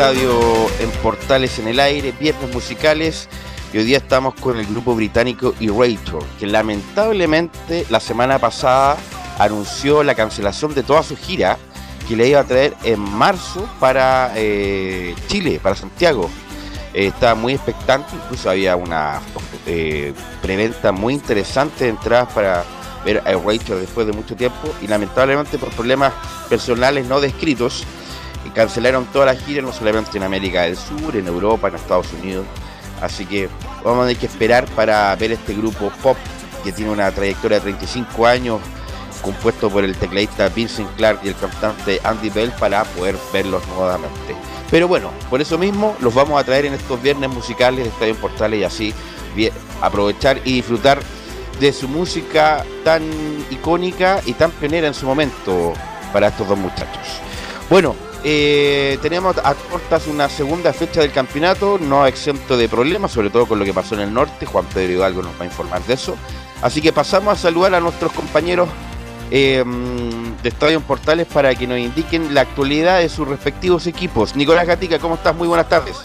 Estadio en Portales en el aire, viernes musicales y hoy día estamos con el grupo británico Erator, que lamentablemente la semana pasada anunció la cancelación de toda su gira que le iba a traer en marzo para eh, Chile, para Santiago. Eh, estaba muy expectante, incluso había una eh, preventa muy interesante de entradas para ver a Rachel después de mucho tiempo y lamentablemente por problemas personales no descritos cancelaron toda la gira, no solamente en América del Sur, en Europa, en Estados Unidos. Así que vamos a tener que esperar para ver este grupo pop que tiene una trayectoria de 35 años, compuesto por el tecladista Vincent Clark y el cantante Andy Bell, para poder verlos nuevamente. Pero bueno, por eso mismo los vamos a traer en estos viernes musicales de Estadio Portales y así aprovechar y disfrutar de su música tan icónica y tan pionera en su momento para estos dos muchachos. Bueno, eh, tenemos a cortas una segunda fecha del campeonato, no exento de problemas, sobre todo con lo que pasó en el norte. Juan Pedro Hidalgo nos va a informar de eso. Así que pasamos a saludar a nuestros compañeros eh, de Estadio Portales para que nos indiquen la actualidad de sus respectivos equipos. Nicolás Gatica, ¿cómo estás? Muy buenas tardes.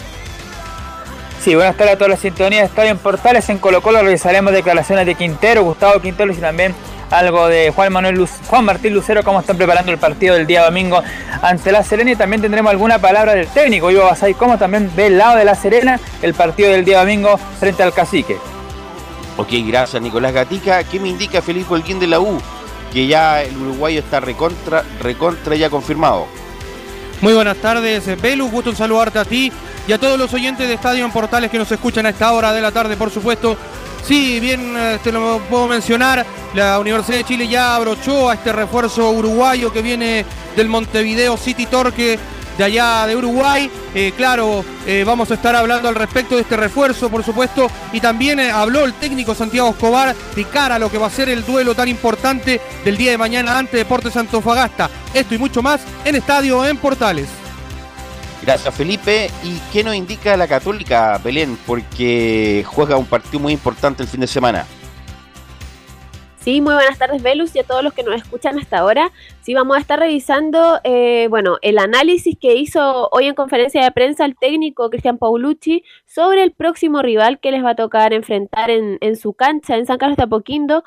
Sí, buenas tardes a toda la sintonía de Estadio Portales. En Colo Colo realizaremos declaraciones de Quintero, Gustavo Quintero y también algo de Juan Manuel Juan Martín Lucero, cómo están preparando el partido del día domingo ante La Serena y también tendremos alguna palabra del técnico Ivo Basay, cómo también ve el lado de La Serena el partido del día domingo frente al Cacique. Ok, gracias Nicolás Gatica. ¿Qué me indica Felipe Holguín de la U? Que ya el uruguayo está recontra, recontra ya confirmado. Muy buenas tardes, Belu, gusto en saludarte a ti y a todos los oyentes de Estadio en Portales que nos escuchan a esta hora de la tarde, por supuesto. Sí, bien te este, lo puedo mencionar, la Universidad de Chile ya abrochó a este refuerzo uruguayo que viene del Montevideo City Torque de allá de Uruguay. Eh, claro, eh, vamos a estar hablando al respecto de este refuerzo, por supuesto, y también eh, habló el técnico Santiago Escobar de cara a lo que va a ser el duelo tan importante del día de mañana ante Deportes Antofagasta. Esto y mucho más en Estadio en Portales. Gracias Felipe. ¿Y qué nos indica la Católica, Belén? Porque juega un partido muy importante el fin de semana. Sí, muy buenas tardes, Velus, y a todos los que nos escuchan hasta ahora. Sí, vamos a estar revisando, eh, bueno, el análisis que hizo hoy en conferencia de prensa el técnico Cristian Paulucci sobre el próximo rival que les va a tocar enfrentar en, su cancha en San Carlos de Apoquindo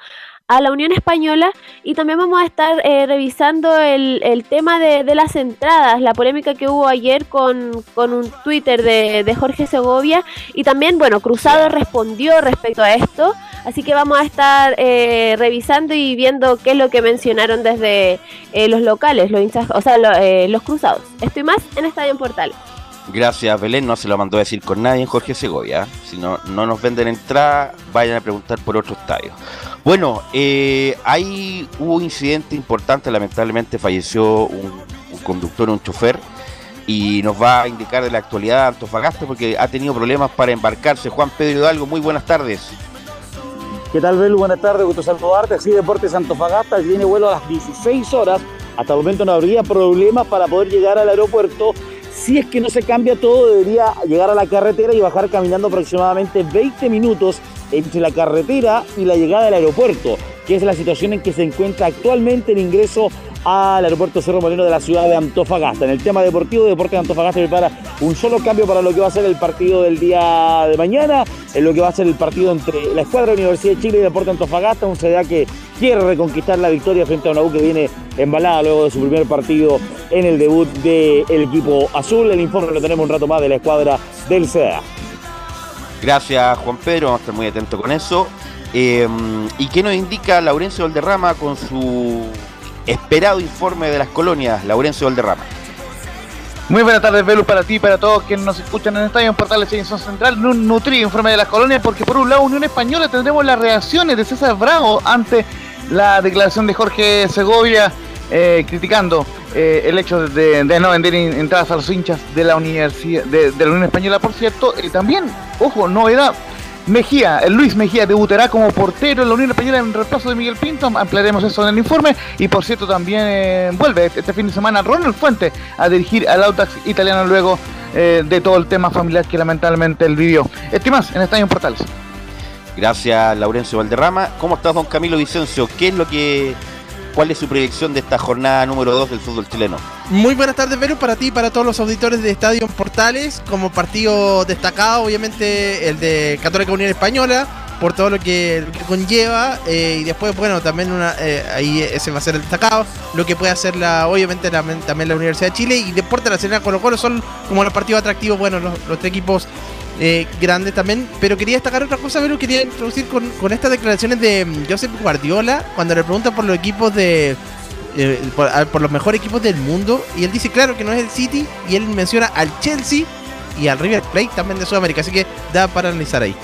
a la Unión Española. Y también vamos a estar eh, revisando el, el tema de, las entradas, la polémica que hubo ayer con, con un Twitter de, de, Jorge Segovia. Y también, bueno, Cruzado respondió respecto a esto, así que vamos a estar eh, revisando y viendo qué es lo que mencionaron desde eh, los locales, los hinchas, o sea, lo, eh, los Cruzados. Estoy más en Estadio Portal. Gracias, Belén. No se lo mandó a decir con nadie en Jorge Segovia. Si no, no nos venden entrada, vayan a preguntar por otro estadio. Bueno, eh, ahí hubo un incidente importante. Lamentablemente falleció un, un, conductor, un chofer. Y nos va a indicar de la actualidad Antofagasta porque ha tenido problemas para embarcarse. Juan Pedro Hidalgo, muy buenas tardes. ¿Qué tal, Belu? Buenas tardes, gusto saludarte. Así Deportes Antofagasta tiene vuelo a las 16 horas. Hasta el momento no habría problemas para poder llegar al aeropuerto si es que no se cambia todo, debería llegar a la carretera y bajar caminando aproximadamente 20 minutos entre la carretera y la llegada del aeropuerto, que es la situación en que se encuentra actualmente el ingreso al aeropuerto Cerro Moreno de la ciudad de Antofagasta. En el tema deportivo, Deportes de Antofagasta prepara un solo cambio para lo que va a ser el partido del día de mañana, en lo que va a ser el partido entre la escuadra de Universidad de Chile y Deportes de Antofagasta, un CDA que quiere reconquistar la victoria frente a una U que viene embalada luego de su primer partido en el debut del equipo azul. El informe lo tenemos un rato más de la escuadra del CDA. Gracias Juan Pedro, vamos a estar muy atentos con eso. Eh, ¿Y qué nos indica Laurencio Valderrama con su esperado informe de las colonias, Laurencio Valderrama. Muy buenas tardes, Velus, para ti y para todos quienes nos escuchan en Estadio en Portales Edición Central. Un nutrido informe de las colonias, porque por un lado, Unión Española tendremos las reacciones de César Bravo ante la declaración de Jorge Segovia eh, criticando eh, el hecho de, no vender entradas a los hinchas de la Unión Española, por cierto. Eh, también, ojo, novedad, Mejía, Luis Mejía debutará como portero en la Unión Española en reemplazo de Miguel Pinto. Ampliaremos eso en el informe. Y por cierto, también eh, vuelve este fin de semana Ronald Fuente a dirigir al Autax italiano luego eh, de todo el tema familiar que lamentablemente él vivió. Este más en Estadio Portales. Gracias, Laurencio Valderrama. ¿Cómo estás, don Camilo Vicencio? ¿Qué es lo que ¿Cuál es su predicción de esta jornada número 2 del fútbol chileno? Muy buenas tardes, Vero, para ti y para todos los auditores de Estadio Portales. Como partido destacado, obviamente, el de Católica Unión Española, por todo lo que, conlleva. Eh, y después, bueno, también eh, ahí ese va a ser el destacado. Lo que puede hacer, la, obviamente, también la Universidad de Chile. Y Deportes Nacional Colo Colo son como los partidos atractivos, bueno, los, los tres equipos eh, grande también. Pero quería destacar otra cosa, pero quería introducir con, con estas declaraciones de Joseph Guardiola cuando le preguntan por los equipos de. Eh, por, por, los mejores equipos del mundo. Y él dice, claro, que no es el City. Y él menciona al Chelsea y al River Plate también de Sudamérica. Así que da para analizar ahí.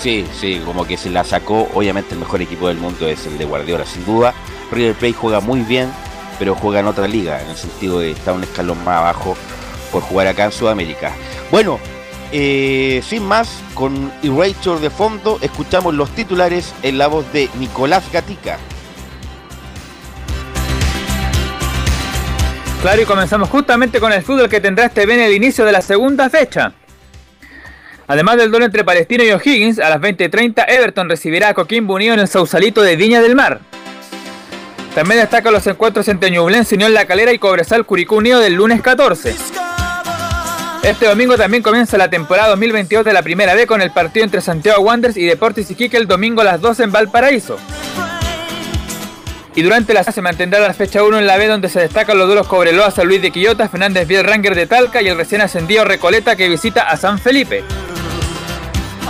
Sí, sí, como que se la sacó. Obviamente el mejor equipo del mundo es el de Guardiola, sin duda. River Plate juega muy bien, pero juega en otra liga, en el sentido de estar un escalón más abajo por jugar acá en Sudamérica. Bueno, eh, sin más, con Erator de fondo, escuchamos los titulares en la voz de Nicolás Gatica. Claro, y comenzamos justamente con el fútbol que tendrá este bien el inicio de la segunda fecha. Además del duelo entre Palestino y O'Higgins, a las 20.30 Everton recibirá a Coquimbo Unido en el Sausalito de Viña del Mar. También destacan los encuentros entre Ñublense, Unión La Calera y Cobresal Curicú Unido del lunes 14. Este domingo también comienza la temporada 2022 de la Primera B con el partido entre Santiago Wanderers y Deportes Iquique el domingo a las 12 en Valparaíso. Y durante la se mantendrá la fecha 1 en la B donde se destacan los duelos Cobreloa, San Luis de Quillota, Fernández Vial Ranger de Talca y el recién ascendido Recoleta que visita a San Felipe.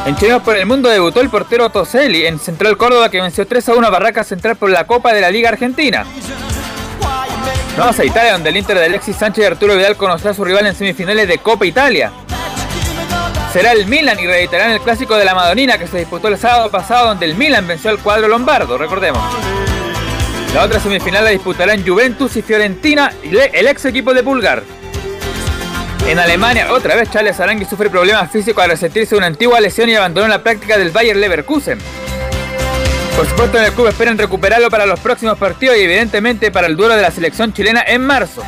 En Chilenos por el Mundo debutó el portero Toselli en Central Córdoba que venció 3 a 1 a Barraca Central por la Copa de la Liga Argentina. Vamos a Italia, donde el Inter de Alexis Sánchez y Arturo Vidal conocerá a su rival en semifinales de Copa Italia. Será el Milan y reeditarán el clásico de la Madonina que se disputó el sábado pasado, donde el Milan venció al cuadro lombardo, recordemos. La otra semifinal la disputarán Juventus y Fiorentina, el ex equipo de Pulgar. En Alemania, otra vez Charles Arangui sufre problemas físicos al resentirse una antigua lesión y abandonó la práctica del Bayer Leverkusen. Por supuesto en el club esperan recuperarlo para los próximos partidos y evidentemente para el duelo de la selección chilena en marzo.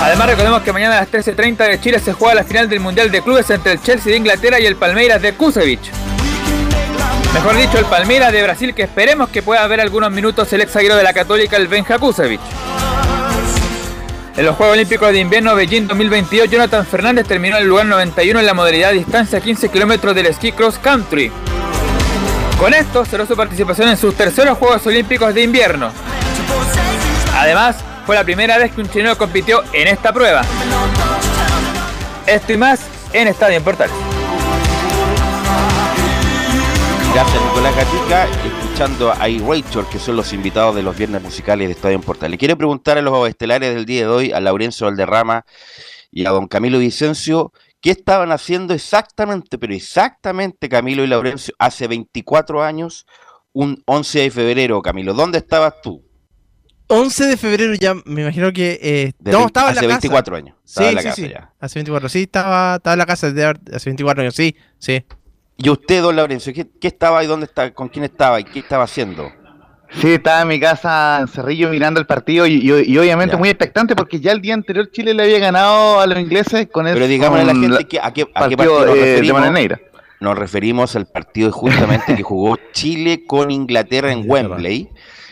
Además recordemos que mañana a las 13.30 de Chile se juega la final del Mundial de Clubes entre el Chelsea de Inglaterra y el Palmeiras de Kusevich. Mejor dicho, el Palmeiras de Brasil que esperemos que pueda ver algunos minutos el ex zaguero de la Católica, el Benja Kusevich. En los Juegos Olímpicos de Invierno Beijing 2022, Jonathan Fernández terminó en el lugar 91 en la modalidad distancia 15 kilómetros del esquí cross country. Con esto cerró su participación en sus terceros Juegos Olímpicos de invierno. Además, fue la primera vez que un chileno compitió en esta prueba. Esto y más en Estadio en. Gracias Nicolás Gatica, escuchando a iRachel, que son los invitados de los viernes musicales de Estadio en. Le quiero preguntar a los estelares del día de hoy, a Laurencio Valderrama y a don Camilo Vicencio, ¿qué estaban haciendo exactamente, pero exactamente Camilo y Laurencio, hace 24 años, un 11 de febrero, Camilo? ¿Dónde estabas tú? 11 de febrero ya, me imagino que... Eh, no, estaba en la hace casa. 24 años. Sí, Estaba en la sí, casa sí. ya. Hace 24. Sí, estaba, estaba en la casa de hace 24 años. Sí, sí. ¿Y usted, don Laurencio, qué, qué estaba y dónde está, con quién estaba y qué estaba haciendo? Sí, estaba en mi casa en Cerrillo mirando el partido y, y- y obviamente Ya. muy expectante porque ya el día anterior Chile le había ganado a los ingleses con el Pero digámosle a la gente que, a, qué, a qué partido, partido nos eh, de. Nos referimos al partido justamente que jugó Chile con Inglaterra en Wembley.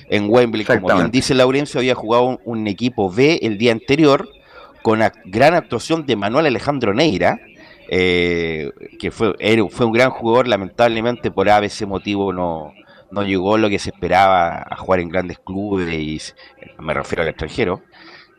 En Wembley, como bien dice Laurencio, había jugado un, un equipo B el día anterior con la gran actuación de Manuel Alejandro Neira, eh, que fue, fue un gran jugador, lamentablemente por ABC motivo no, no llegó lo que se esperaba a jugar en grandes clubes, y me refiero al extranjero.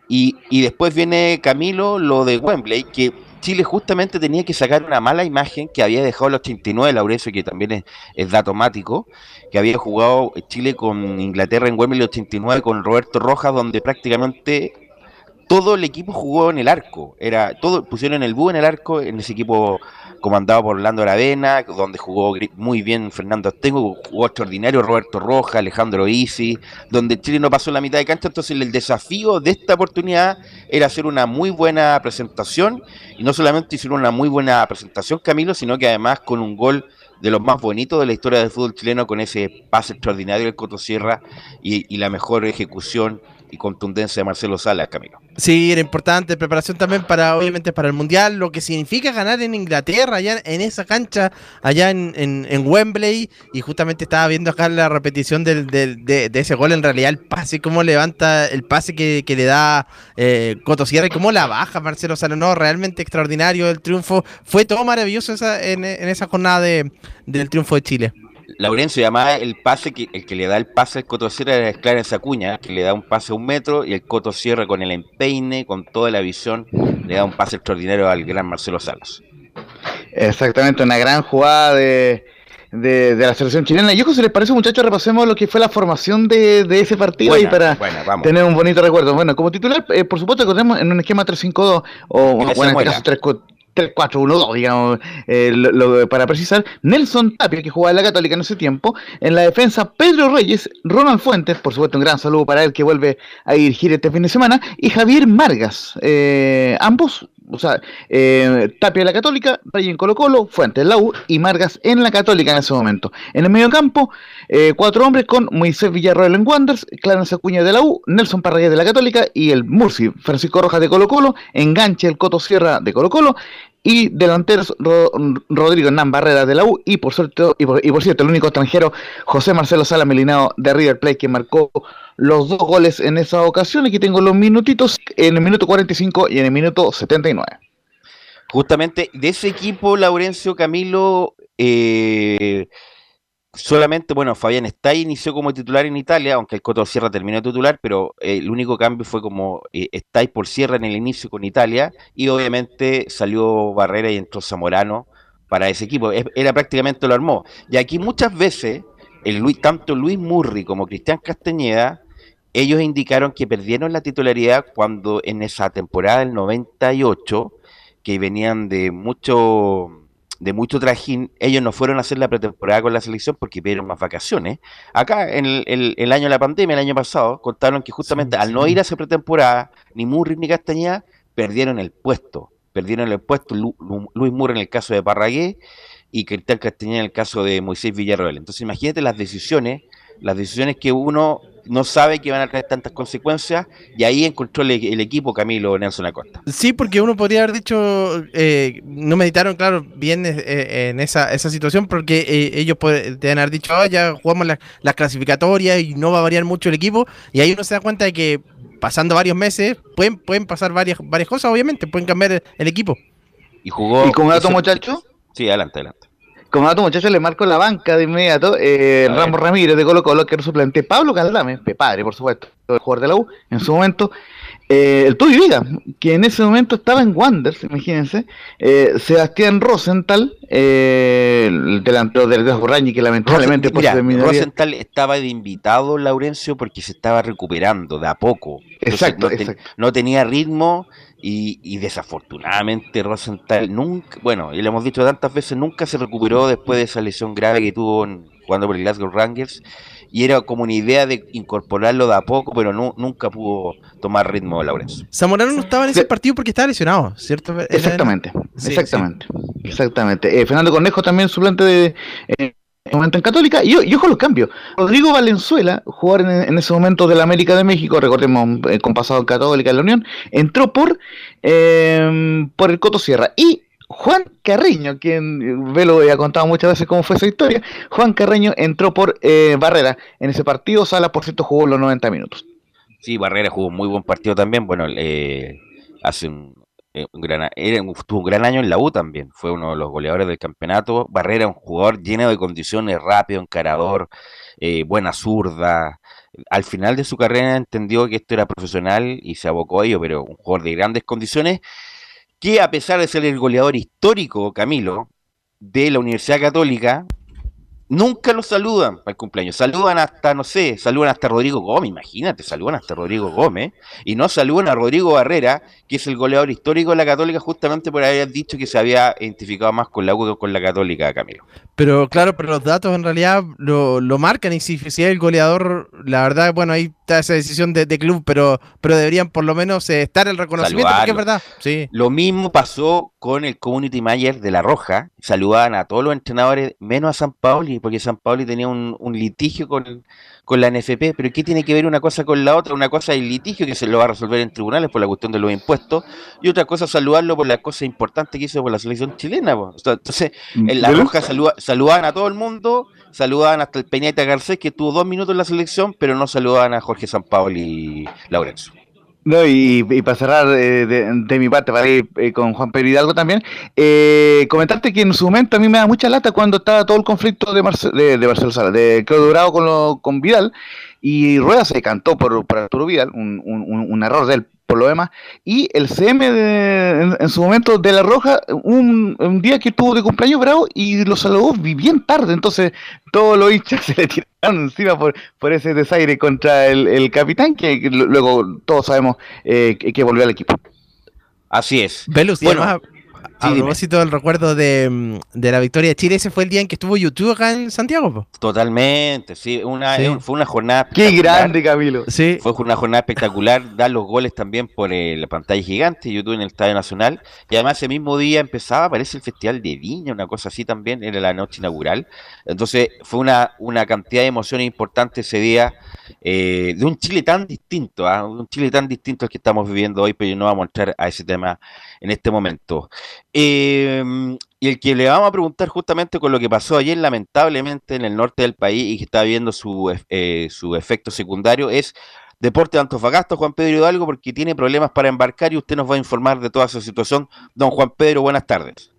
Y, y después viene Camilo, lo de Wembley, que Chile justamente tenía que sacar una mala imagen que había dejado el 89, Laurencio, que también es, es datomático, que había jugado Chile con Inglaterra en Wembley el 89 con Roberto Rojas, donde prácticamente todo el equipo jugó en el arco. Era todo pusieron el búho en el arco en ese equipo comandado por Orlando Aravena, donde jugó muy bien Fernando Astengo, jugó extraordinario Roberto Rojas, Alejandro Isi, donde Chile no pasó la mitad de cancha, entonces el desafío de esta oportunidad era hacer una muy buena presentación, y no solamente hicieron una muy buena presentación Camilo, sino que además con un gol de los más bonitos de la historia del fútbol chileno, con ese pase extraordinario del Coto Sierra y la mejor ejecución y contundencia de Marcelo Salas, Camilo. Sí, era importante. Preparación también para, obviamente, para el Mundial, lo que significa ganar en Inglaterra, allá en esa cancha, allá en, en- en Wembley, y justamente estaba viendo acá la repetición del, del- de, ese gol, en realidad el pase, cómo levanta el pase que, que le da eh, Coto Sierra y cómo la baja Marcelo Sala, no, realmente extraordinario el triunfo, fue todo maravilloso esa, en, en esa jornada de, del triunfo de Chile. Laurencio llamaba el pase, que el que le da el pase al Coto Sierra era Clarence Acuña, que le da un pase a un metro y el Coto Sierra con el empeine, con toda la visión, le da un pase extraordinario al gran Marcelo Salas. Exactamente, una gran jugada de, de, de la selección chilena. Y ojo, si les parece, muchachos, repasemos lo que fue la formación de, de ese partido Buena, y para buena, tener un bonito recuerdo. Bueno, como titular, eh, por supuesto tenemos en un esquema 3-5-2 o, bueno, en este caso 3 3-4-1-2, digamos, eh, lo- para precisar. Nelson Tapia, que jugaba en la Católica en ese tiempo. En la defensa, Pedro Reyes, Ronald Fuentes, por supuesto, un gran saludo para él que vuelve a dirigir este fin de semana. Y Javier Margas, eh, ambos, o sea, eh, Tapia en la Católica, Reyes en Colo Colo, Fuentes en la U y Margas en la Católica en ese momento. En el medio campo, cuatro hombres con Moisés Villarroel en Wanderers, Clarence Acuña de la U, Nelson Parragués de la Católica y el Murci, Francisco Rojas de Colo Colo, enganche el Coto Sierra de Colo Colo y delanteros Ro- Rodrigo Hernán Barrera de la U y por, suerte, y por cierto el único extranjero José Marcelo Sala Melinao de River Plate que marcó los dos goles en esa ocasión. Aquí tengo los minutitos en el minuto 45 y en el minuto 79. Justamente de ese equipo, Laurencio Camilo, eh, solamente, bueno, Fabián Stay inició como titular en Italia, aunque el Coto Sierra terminó titular, pero eh, el único cambio fue como eh, Stay por Sierra en el inicio con Italia, y obviamente salió Barrera y entró Zamorano para ese equipo. Era prácticamente lo armó. Y aquí muchas veces, el Luis, tanto Luis Murri como Cristian Castañeda, ellos indicaron que perdieron la titularidad cuando en esa temporada del 98 que venían de mucho de mucho trajín, ellos no fueron a hacer la pretemporada con la selección porque pidieron más vacaciones. Acá, en el, el- el año de la pandemia, el año pasado, contaron que justamente Sí, al no sí. ir a esa pretemporada, ni Murri ni Castañeda perdieron el puesto. Perdieron el puesto Lu- Lu- Luis Murri en el caso de Parragué y Cristian Castañeda en el caso de Moisés Villarroel. Entonces imagínate las decisiones, las decisiones que uno no sabe que van a traer tantas consecuencias y ahí encontró el, el equipo Camilo Nelson Acosta. Sí, porque uno podría haber dicho, eh, no meditaron, claro, bien eh, en esa, esa situación, porque eh, ellos pueden deben haber dicho, "Ah, ya jugamos la- las clasificatorias y no va a variar mucho el equipo, y ahí uno se da cuenta de que pasando varios meses pueden, pueden pasar varias, varias cosas, obviamente, pueden cambiar el, el equipo. Y jugó. Y como dato, muchacho, Sí, adelante, adelante. Como dato muchachos, le marco la banca de inmediato. Eh, Ramos Ramírez de Colo Colo, que era suplente. Pablo Caldame, padre, por supuesto, el jugador de la U, en su momento. Eh, el Tubi Viga, que en ese momento estaba en Wanderers, imagínense. Eh, Sebastián Rosenthal, eh, el delantero del Borrañi, que lamentablemente Mira, Rosenthal estaba de invitado, Laurencio, porque se estaba recuperando de a poco. exacto, no, exacto. no tenía ritmo y, y, desafortunadamente Rosenthal nunca, bueno, y lo hemos dicho tantas veces, nunca se recuperó después de esa lesión grave que tuvo en, jugando por el Glasgow Rangers y era como una idea de incorporarlo de a poco, pero no, nunca pudo tomar ritmo Laurencio. Zamorano no estaba en ese partido porque estaba lesionado, ¿cierto? Exactamente, sí, exactamente, sí. exactamente. Eh, Fernando Cornejo también suplente de eh, momento en Católica, y, y ojo los cambios. Rodrigo Valenzuela, jugador en, en, ese momento del América de México, recordemos eh, con pasado en Católica de la Unión, entró por, eh, por el Coto Sierra. Y Juan Carreño, quien Velo ha contado muchas veces cómo fue esa historia, Juan Carreño entró por eh, Barrera en ese partido, Sala por cierto jugó los 90 minutos. Sí, Barrera jugó un muy buen partido también, bueno, eh, hace un, eh, un gran, era, tuvo un gran año en la U también, fue uno de los goleadores del campeonato, Barrera un jugador lleno de condiciones, rápido, encarador, eh, buena zurda, al final de su carrera entendió que esto era profesional y se abocó a ello, pero un jugador de grandes condiciones que a pesar de ser el goleador histórico, Camilo, de la Universidad Católica, nunca lo saludan para el cumpleaños. Saludan hasta, no sé, saludan hasta Rodrigo Gómez, imagínate, saludan hasta Rodrigo Gómez, y no saludan a Rodrigo Barrera, que es el goleador histórico de la Católica, justamente por haber dicho que se había identificado más con la U que con la Católica, Camilo. Pero claro, pero los datos en realidad lo, lo marcan, y si, si es el goleador, la verdad, bueno, ahí está esa decisión de, de club, pero, pero deberían por lo menos eh, estar el reconocimiento, Saludarlo. porque es verdad. Sí. Lo mismo pasó con el community manager de La Roja, saludaban a todos los entrenadores, menos a San Paoli, porque San Paoli tenía un, un litigio con, con, la NFP, pero ¿qué tiene que ver una cosa con la otra? Una cosa es el litigio que se lo va a resolver en tribunales por la cuestión de los impuestos, y otra cosa es saludarlo por la cosa importante que hizo por la selección chilena. Entonces, en La Roja saluda, saludaban a todo el mundo, saludaban hasta el Peñita Garcés, que tuvo dos minutos en la selección, pero no saludaban a Jorge San Paoli y Laurencio. No, y, y, para cerrar eh, de, mi parte, para ir eh, con Juan Pedro Hidalgo también, eh, comentarte que en su momento a mí me da mucha lata cuando estaba todo el conflicto de, Marce de, de Marcelo de Claudio Dorado con, lo, con Vidal, y Rueda se cantó por, por Arturo Vidal, un, un, un error de él por lo demás. Y el CM de, en, en, su momento de La Roja, un, un, día que tuvo de cumpleaños bravo y lo saludó bien tarde. Entonces todos los hinchas se le tiraron encima por, por ese desaire contra el, el capitán, que, que, luego todos sabemos eh, que, que, volvió al equipo. Así es. Velus, bueno, además, a propósito del recuerdo de, de, la victoria de Chile, ese fue el día en que estuvo YouTube acá en Santiago. Po? Totalmente, sí, una, sí. fue una jornada. Qué grande, Camilo. Sí. Fue una jornada espectacular, dar los goles también por eh, la pantalla gigante, YouTube en el Estadio Nacional. Y además ese mismo día empezaba, parece el Festival de Viña, una cosa así también, era la noche inaugural. Entonces fue una, una cantidad de emociones importantes ese día, eh, de un Chile tan distinto, ¿eh? un Chile tan distinto al que estamos viviendo hoy, pero yo no vamos a entrar a ese tema en este momento. Eh, y el que le vamos a preguntar justamente con lo que pasó ayer, lamentablemente, en el norte del país y que está viendo su, eh, su efecto secundario es Deporte de Antofagasta, Juan Pedro Hidalgo, porque tiene problemas para embarcar y usted nos va a informar de toda esa situación. Don Juan Pedro, buenas tardes.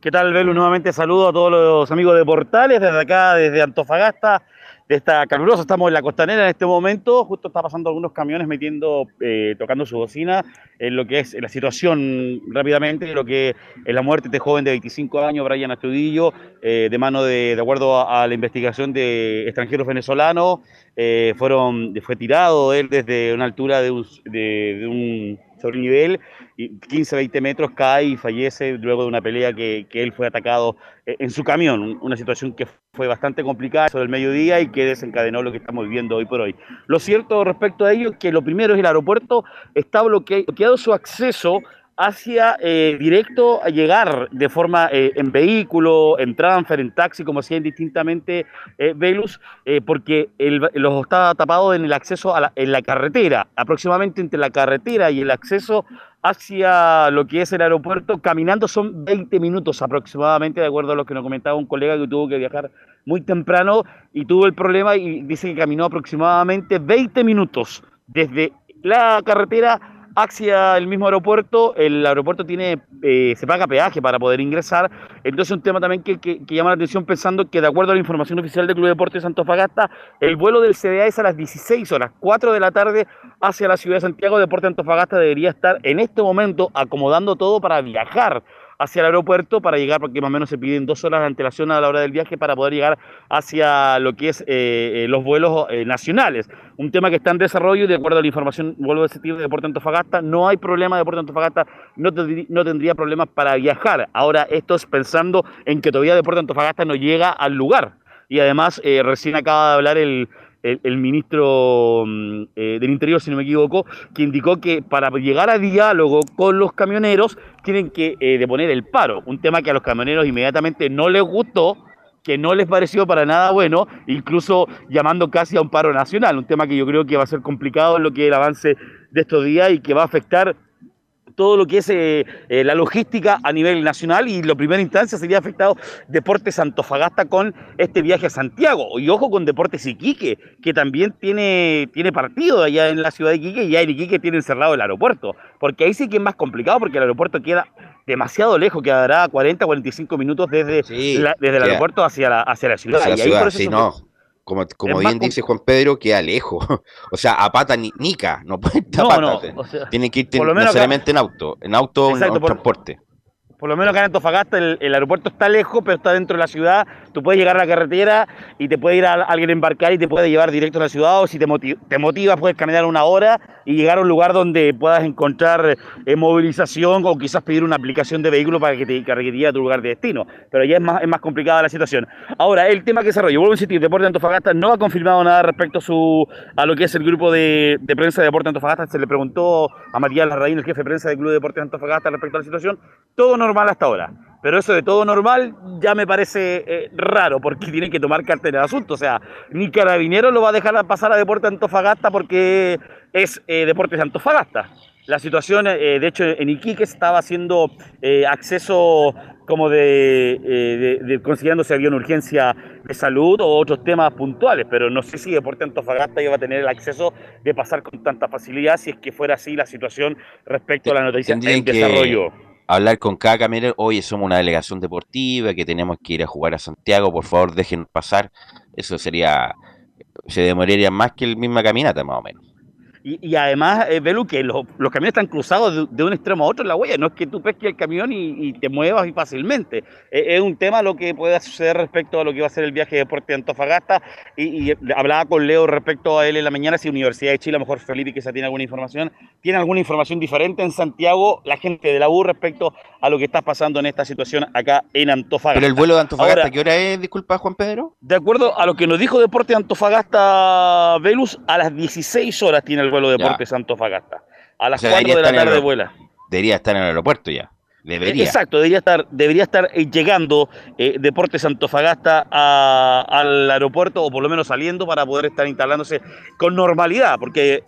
¿Qué tal, Belu? Nuevamente saludo a todos los amigos de Portales, desde acá, desde Antofagasta, de esta calurosa. Estamos en la costanera en este momento. Justo está pasando algunos camiones metiendo, eh, tocando su bocina en lo que es la situación rápidamente, lo que es la muerte de este joven de 25 años, Brian Astudillo, eh, de mano de, de acuerdo a, la investigación de extranjeros venezolanos. Eh, fueron, fue tirado él desde una altura de, de un sobrenivel, 15, 20 metros, cae y fallece luego de una pelea que, que, él fue atacado eh, en su camión, una situación que fue bastante complicada sobre el mediodía y que desencadenó lo que estamos viviendo hoy por hoy. Lo cierto respecto a ello es que lo primero es el aeropuerto está bloqueado su acceso hacia eh, directo a llegar de forma eh, en vehículo, en transfer, en taxi, como hacían distintamente eh, Velus, porque los estaba tapado en el acceso a la, en la carretera, aproximadamente entre la carretera y el acceso hacia lo que es el aeropuerto, caminando son 20 minutos aproximadamente, de acuerdo a lo que nos comentaba un colega que tuvo que viajar muy temprano y tuvo el problema y dice que caminó aproximadamente 20 minutos desde la carretera hacia el mismo aeropuerto. El aeropuerto tiene, eh, se paga peaje para poder ingresar. Entonces, un tema también que, que, llama la atención pensando que, de acuerdo a la información oficial del Club de Deportes Antofagasta, el vuelo del CDA es a las 16 horas, 4 de la tarde, hacia la ciudad de Santiago. Deportes Antofagasta debería estar en este momento acomodando todo para viajar hacia el aeropuerto para llegar, porque más o menos se piden dos horas de antelación a la hora del viaje para poder llegar hacia lo que es eh, eh, los vuelos eh, nacionales. Un tema que está en desarrollo y de acuerdo a la información, vuelvo a decir, de Deporte Antofagasta, no hay problema de Deporte Antofagasta, no, no tendría problemas para viajar. Ahora, esto es pensando en que todavía Deporte Antofagasta no llega al lugar. Y además, recién acaba de hablar el, el, ministro mm, eh, del Interior, si no me equivoco, que indicó que para llegar a diálogo con los camioneros tienen que eh, deponer el paro, un tema que a los camioneros inmediatamente no les gustó, que no les pareció para nada bueno, incluso llamando casi a un paro nacional, un tema que yo creo que va a ser complicado en lo que es el avance de estos días y que va a afectar todo lo que es eh, eh, la logística a nivel nacional y la primera instancia sería afectado Deportes Antofagasta con este viaje a Santiago. Y ojo con Deportes Iquique, que también tiene, tiene partido allá en la ciudad de Iquique y ya en Iquique tiene encerrado el aeropuerto. Porque ahí sí que es más complicado porque el aeropuerto queda demasiado lejos, quedará 40, 45 minutos desde, desde el aeropuerto hacia la, hacia la ciudad. y ahí por eso no como, como bien dice Juan Pedro, queda lejos. o sea, a pata ni, nica, no puede estar no, no, Tiene que ir necesariamente en auto, en auto o en transporte por lo menos acá en Antofagasta el, aeropuerto está lejos, pero está dentro de la ciudad. Tú puedes llegar a la carretera y te puede ir a, alguien a embarcar y te puede llevar directo a la ciudad. O si te, motiva, te motivas, puedes caminar una hora y llegar a un lugar donde puedas encontrar eh, movilización o quizás pedir una aplicación de vehículo para que te cargue a tu lugar de destino. Pero ya es más, es más complicada la situación. Ahora, el tema que desarrollo, vuelvo a insistir, Deporte Antofagasta no ha confirmado nada respecto a, su, a lo que es el grupo de, prensa de Deporte Antofagasta. Se le preguntó a Matías Larraín, el jefe de prensa del Club de Deportes Antofagasta, respecto a la situación. Todo no normal hasta ahora. Pero eso de todo normal ya me parece eh, raro, porque tienen que tomar cartera de asunto. O sea, ni Carabinero lo va a dejar pasar a Deportes Antofagasta porque es eh, Deportes Antofagasta. La situación, eh, de hecho, en Iquique estaba haciendo acceso como de, de, considerando si había una urgencia de salud o otros temas puntuales, pero no sé si Deportes Antofagasta iba a tener el acceso de pasar con tanta facilidad si es que fuera así la situación respecto a la noticia en desarrollo hablar con cada camionero, oye, somos una delegación deportiva, que tenemos que ir a jugar a Santiago, por favor, dejen pasar. Eso sería, se demoraría más que el misma caminata, más o menos. Y, además, eh, Belu, que los, camiones están cruzados de, un extremo a otro en la huella. No es que tú pesques el camión y, te muevas y fácilmente. Eh, es un tema lo que puede suceder respecto a lo que va a ser el viaje de deporte de Antofagasta. Y, hablaba con Leo respecto a él en la mañana, si Universidad de Chile, a lo mejor Felipe quizá tiene alguna información, tiene alguna información diferente en Santiago, la gente de la U respecto a lo que está pasando en esta situación acá en Antofagasta. Pero el vuelo de Antofagasta, ¿qué hora es? Disculpa, Juan Pedro. De acuerdo a lo que nos dijo Deporte de Antofagasta, Velus, a las 16 horas tiene el vuelo de Deportes Antofagasta. A las 4 de la tarde vuela. Debería estar en el aeropuerto ya. Debería. Exacto, debería estar, debería estar eh, llegando eh, Deportes Antofagasta al aeropuerto o por lo menos saliendo para poder estar instalándose con normalidad, porque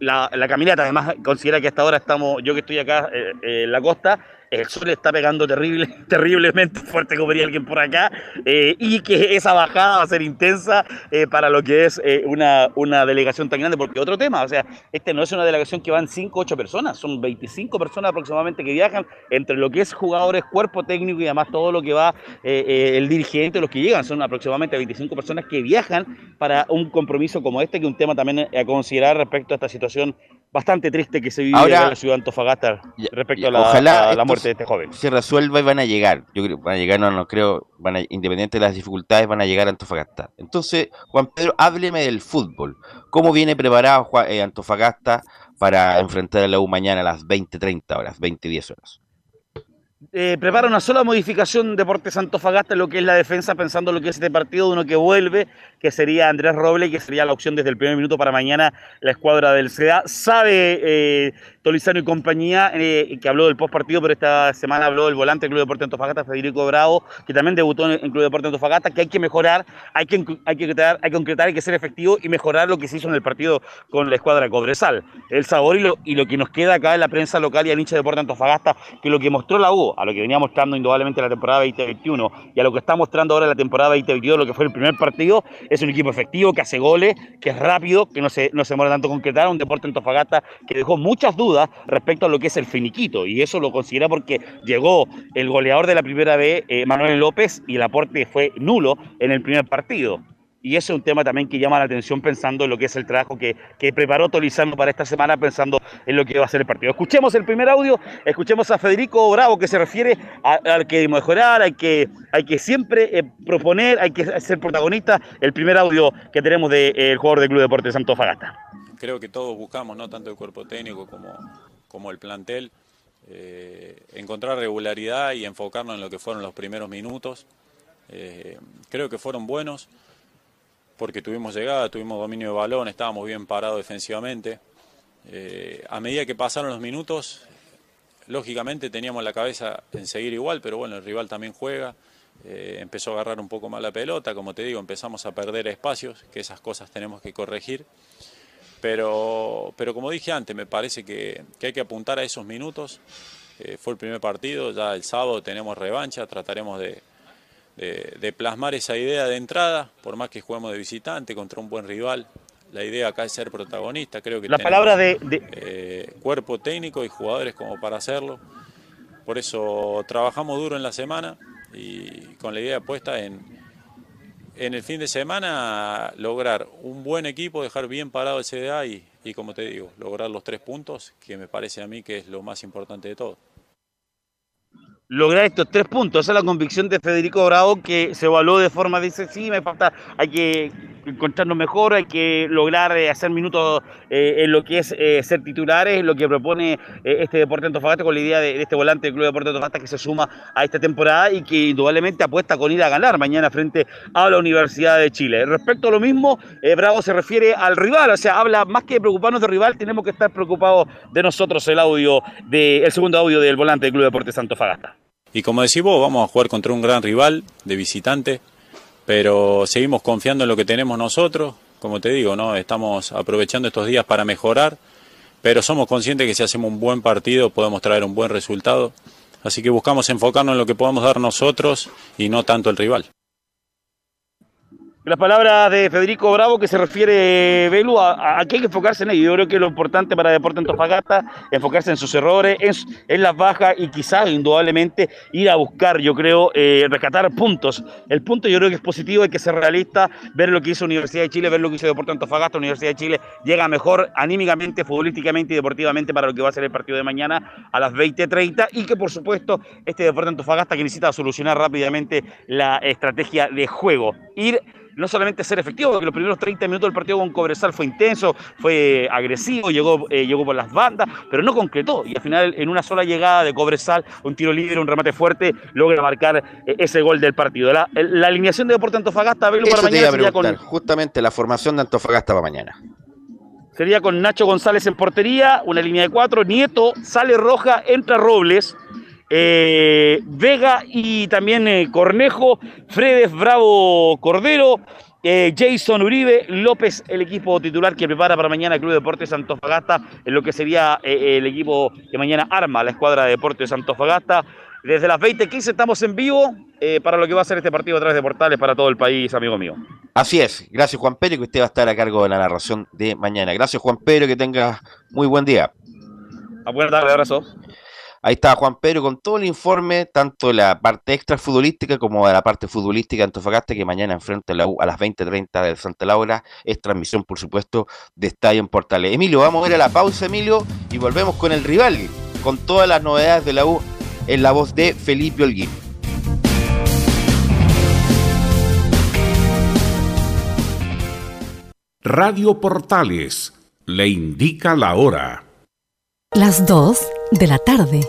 la, caminata además considera que hasta ahora estamos, yo que estoy acá eh, en la costa, el sol está pegando terrible, terriblemente fuerte, como diría alguien por acá, eh, y que esa bajada va a ser intensa eh, para lo que es eh, una, una delegación tan grande, porque otro tema, o sea, este no es una delegación que van 5 8 personas, son 25 personas aproximadamente que viajan entre lo que es jugadores, cuerpo técnico y además todo lo que va el dirigente, los que llegan, son aproximadamente 25 personas que viajan para un compromiso como este, que es un tema también a considerar respecto a esta situación bastante triste que se vive en la ciudad de Antofagasta respecto a, la, muerte de este joven. Se resuelva y van a llegar. Yo creo van a llegar, no, no creo, van a, independiente de las dificultades, van a llegar a Antofagasta. Entonces, Juan Pedro, hábleme del fútbol. ¿Cómo viene preparado eh, Antofagasta para enfrentar a la U mañana a las 20.30 horas, 20.10 horas? Eh, prepara una sola modificación Deportes Antofagasta lo que es la defensa, pensando en lo que es este partido, uno que vuelve, que sería Andrés Roble, que sería la opción desde el primer minuto para mañana la escuadra del CEDA. Sabe eh, Tolizano y compañía, eh, que habló del post partido, pero esta semana habló del volante del Club Deporte Antofagasta, Federico Bravo, que también debutó en el Club Deporte Antofagasta, que hay que mejorar, hay que, hay que, concretar, hay que ser efectivo y mejorar lo que se hizo en el partido con la escuadra Cobresal. El sabor y lo, y lo que nos queda acá en la prensa local y al hincha de Antofagasta, que lo que mostró la U a lo que venía mostrando indudablemente la temporada 2021 y a lo que está mostrando ahora la temporada 2022, lo que fue el primer partido, es un equipo efectivo, que hace goles, que es rápido, que no se, no se demora tanto concretar, un deporte en Tofagasta que dejó muchas dudas respecto a lo que es el finiquito, y eso lo considera porque llegó el goleador de la primera vez, eh, Manuel López, y el aporte fue nulo en el primer partido. Y ese es un tema también que llama la atención pensando en lo que es el trabajo que, que preparó Tolizano para esta semana, pensando en lo que va a ser el partido. Escuchemos el primer audio, escuchemos a Federico Bravo que se refiere a, que mejorar, hay que, hay que siempre eh, proponer, hay que ser protagonista. El primer audio que tenemos del de, eh, jugador del Club Deportes Santo Fagata. Creo que todos buscamos, ¿no? tanto el cuerpo técnico como, como el plantel, eh, encontrar regularidad y enfocarnos en lo que fueron los primeros minutos. creo que fueron buenos porque tuvimos llegada, tuvimos dominio de balón, estábamos bien parados defensivamente. Eh, a medida que pasaron los minutos, lógicamente teníamos la cabeza en seguir igual, pero bueno, el rival también juega. Eh, empezó a agarrar un poco más la pelota, como te digo, empezamos a perder espacios, que esas cosas tenemos que corregir. Pero, pero como dije antes, me parece que, hay que apuntar a esos minutos. Eh, fue el primer partido, ya el sábado tenemos revancha, trataremos de, de, plasmar esa idea de entrada, por más que juguemos de visitante contra un buen rival. La idea acá es ser protagonista, creo que la palabra de, eh, cuerpo técnico y jugadores como para hacerlo. Por eso trabajamos duro en la semana y con la idea puesta en, en el fin de semana lograr un buen equipo, dejar bien parado el CDA y, como te digo, lograr los tres puntos, que me parece a mí que es lo más importante de todo lograr estos tres puntos. Esa es la convicción de Federico Bravo que se evaluó de forma, dice, sí, hay que encontrarnos mejor, hay que lograr eh, hacer minutos eh, en lo que es eh, ser titulares, lo que propone este Deporte Antofagasta con la idea de, este volante del Club Deporte Antofagasta que se suma a esta temporada y que indudablemente apuesta con ir a ganar mañana frente a la Universidad de Chile. Respecto a lo mismo, Bravo se refiere al rival, o sea, habla más que preocuparnos del rival, tenemos que estar preocupados de nosotros el audio, de, el segundo audio del volante del Club Deportes Antofagasta. Y como decís vos, vamos a jugar contra un gran rival de visitante, pero seguimos confiando en lo que tenemos nosotros. Como te digo, ¿no? estamos aprovechando estos días para mejorar, pero somos conscientes que si hacemos un buen partido podemos traer un buen resultado. Así que buscamos enfocarnos en lo que podamos dar nosotros y no tanto el rival. Las palabras de Federico Bravo que se refiere, Belu, a, que hay que enfocarse en ello. Yo creo que lo importante para Deporte Antofagasta enfocarse en sus errores, en, las bajas y quizás, indudablemente, ir a buscar, yo creo, eh, rescatar puntos. El punto yo creo que es positivo, hay que ser realista, ver lo que hizo Universidad de Chile, ver lo que hizo Deporte Antofagasta. Universidad de Chile llega mejor anímicamente, futbolísticamente y deportivamente para lo que va a ser el partido de mañana a las 20.30 y que, por supuesto, este Deporte Antofagasta que necesita solucionar rápidamente la estrategia de juego. Ir no solamente ser efectivo, porque los primeros 30 minutos del partido con Cobresal fue intenso, fue agresivo, llegó, eh, llegó por las bandas, pero no concretó. Y al final, en una sola llegada de Cobresal, un tiro libre, un remate fuerte, logra marcar eh, ese gol del partido. La, alineación de Deporte Antofagasta, verlo para mañana sería con. Justamente la formación de Antofagasta para mañana. Sería con Nacho González en portería, una línea de cuatro, Nieto, sale Roja, entra Robles. Eh, Vega y también eh, Cornejo, Fredes Bravo Cordero, eh, Jason Uribe, López, el equipo titular que prepara para mañana el Club Deportes Santofagasta, en lo que sería el equipo que mañana arma la escuadra de Deportes Santofagasta. Desde las 20.15 estamos en vivo para lo que va a ser este partido a través de portales para todo el país, amigo mío. Así es. Gracias, Juan Pedro, que usted va a estar a cargo de la narración de mañana. Gracias, Juan Pedro, que tenga muy buen día. A buena tarde, abrazo. Ahí está Juan Pedro con todo el informe, tanto de la parte extra futbolística como de la parte futbolística de Antofagasta, que mañana enfrenta a, la U a las 20.30 de Santa Laura. Es transmisión, por supuesto, de Estadio en Portales. Emilio, vamos a ir a la pausa, Emilio, y volvemos con el rival, con todas las novedades de la U en la voz de Felipe Holguín. Radio Portales le indica la hora. Las 2 de la tarde.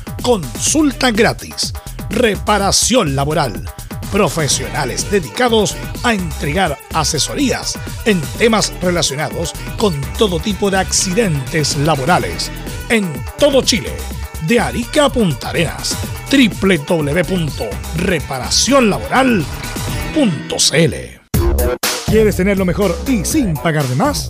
Consulta gratis Reparación Laboral. Profesionales dedicados a entregar asesorías en temas relacionados con todo tipo de accidentes laborales en todo Chile, de Arica a Punta Arenas. www.reparacionlaboral.cl ¿Quieres tener lo mejor y sin pagar de más?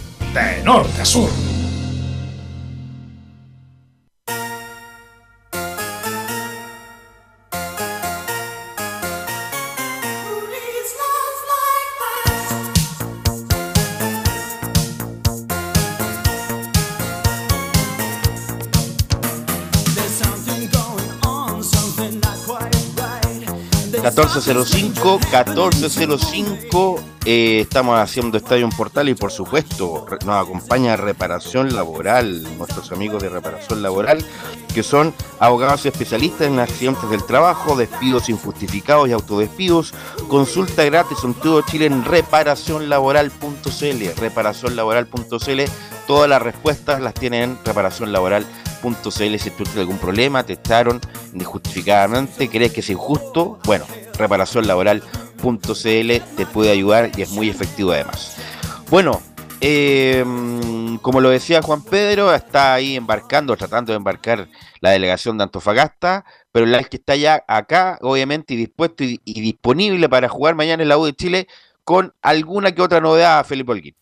de norte a sur. 1405, 1405, eh, estamos haciendo Estadio en Portal y por supuesto nos acompaña Reparación Laboral, nuestros amigos de Reparación Laboral, que son abogados especialistas en accidentes del trabajo, despidos injustificados y autodespidos. Consulta gratis en todo Chile en reparacionlaboral.cl, reparacionlaboral.cl. Todas las respuestas las tienen en reparacionlaboral.cl. Si tú tienes algún problema, te echaron injustificadamente, crees que es injusto, bueno, reparacionlaboral.cl te puede ayudar y es muy efectivo además. Bueno, eh, como lo decía Juan Pedro, está ahí embarcando, tratando de embarcar la delegación de Antofagasta, pero la que está ya acá, obviamente, y dispuesto y, y disponible para jugar mañana en la U de Chile con alguna que otra novedad, Felipe Holguín.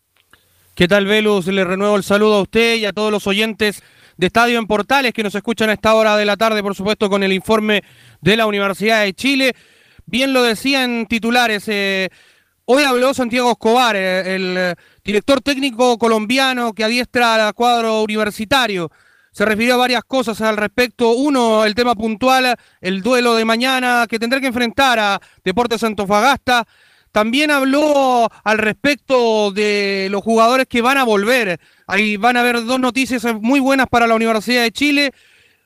¿Qué tal, Velus? Le renuevo el saludo a usted y a todos los oyentes de Estadio en Portales que nos escuchan a esta hora de la tarde, por supuesto, con el informe de la Universidad de Chile. Bien lo decía en titulares. eh, hoy habló Santiago Escobar, eh, el eh, director técnico colombiano que adiestra al cuadro universitario. Se refirió a varias cosas al respecto. Uno, el tema puntual, el duelo de mañana que tendrá que enfrentar a Deportes Antofagasta. También habló al respecto de los jugadores que van a volver. Ahí van a haber dos noticias muy buenas para la Universidad de Chile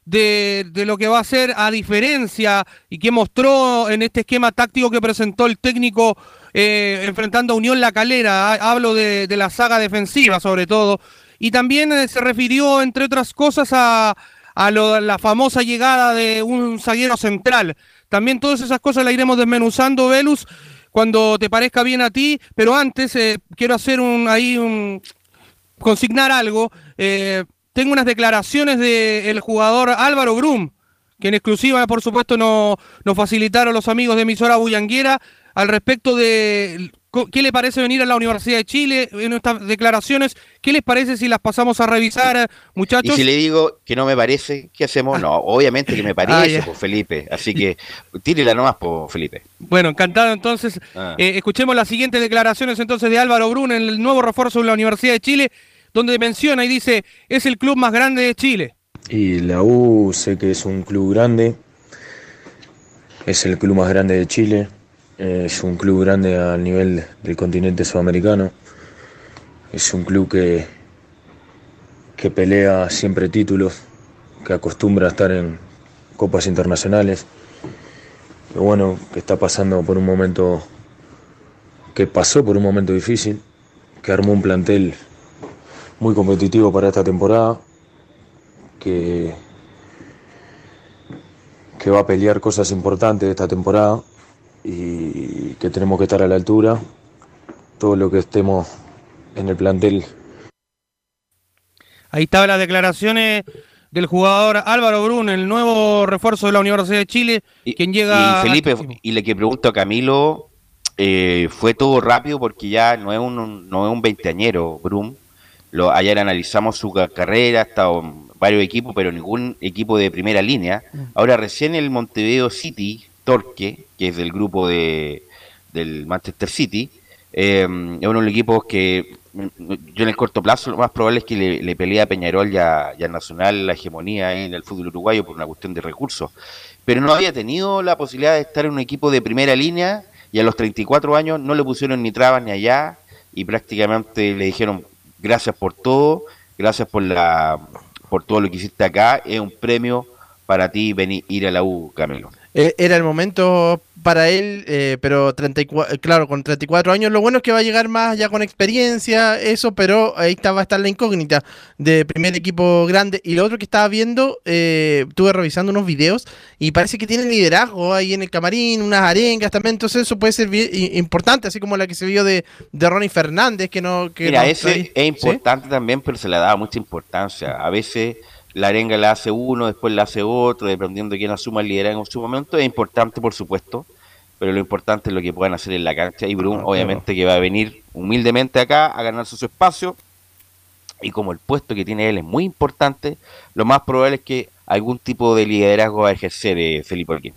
de, lo que va a ser a diferencia y que mostró en este esquema táctico que presentó el técnico eh, enfrentando a Unión La Calera. Ha- Hablo de, la saga defensiva sobre todo. Y también eh, se refirió, entre otras cosas, a, la famosa llegada de un zaguero central. También todas esas cosas las iremos desmenuzando, Velus, cuando te parezca bien a ti, pero antes eh, quiero hacer un ahí un consignar algo. Eh, tengo unas declaraciones del jugador Álvaro Grum, que en exclusiva, por supuesto, nos no facilitaron los amigos de emisora Bullanguera al respecto de qué le parece venir a la Universidad de Chile en estas declaraciones. ¿Qué les parece si las pasamos a revisar, muchachos? Y si le digo que no me parece, ¿qué hacemos? No, obviamente que me parece, Ah, pues, Felipe. Así que tírela nomás, pues, Felipe. Bueno, encantado entonces. Ah. Eh, escuchemos las siguientes declaraciones entonces de Álvaro Brun, el nuevo refuerzo de la Universidad de Chile, donde menciona y dice, es el club más grande de Chile. Y la U sé que es un club grande, es el club más grande de Chile, es un club grande al nivel del continente sudamericano, es un club que, que pelea siempre títulos, que acostumbra a estar en copas internacionales, y bueno, que está pasando por un momento, que pasó por un momento difícil, que armó un plantel muy competitivo para esta temporada, que, que va a pelear cosas importantes esta temporada y que tenemos que estar a la altura. Todo lo que estemos en el plantel. Ahí estaban las declaraciones del jugador Álvaro Brun, el nuevo refuerzo de la Universidad de Chile, quien llega... Y Felipe, y le que pregunto a Camilo, eh, fue todo rápido porque ya no es un, no es un veinteañero, Brum. Lo, ayer analizamos su ca- carrera, ha estado en varios equipos, pero ningún equipo de primera línea. Ahora recién el Montevideo City, Torque, que es del grupo de, del Manchester City, eh, es uno de los equipos que yo en el corto plazo lo más probable es que le, le pelee a Peñarol y a Nacional la hegemonía en el fútbol uruguayo por una cuestión de recursos. Pero no había tenido la posibilidad de estar en un equipo de primera línea y a los 34 años no le pusieron ni trabas ni allá y prácticamente le dijeron gracias por todo, gracias por la por todo lo que hiciste acá, es un premio para ti venir ir a la U, Camilo. Eh, Era el momento para él, eh, pero 34, claro, con 34 años, lo bueno es que va a llegar más ya con experiencia, eso, pero ahí está, va a estar la incógnita de primer equipo grande. Y lo otro que estaba viendo, eh, estuve revisando unos videos y parece que tiene liderazgo ahí en el camarín, unas arengas también, entonces eso puede ser importante, así como la que se vio de, de Ronnie Fernández, que no... Que Mira, no- ese es ¿sí? importante también, pero se le da mucha importancia. A veces la arenga la hace uno, después la hace otro, dependiendo de quién asuma el liderazgo en su momento. Es importante, por supuesto, pero lo importante es lo que puedan hacer en la cancha. Y Brum, obviamente, que va a venir humildemente acá a ganarse su espacio. Y como el puesto que tiene él es muy importante, lo más probable es que algún tipo de liderazgo va a ejercer eh, Felipe Olguín.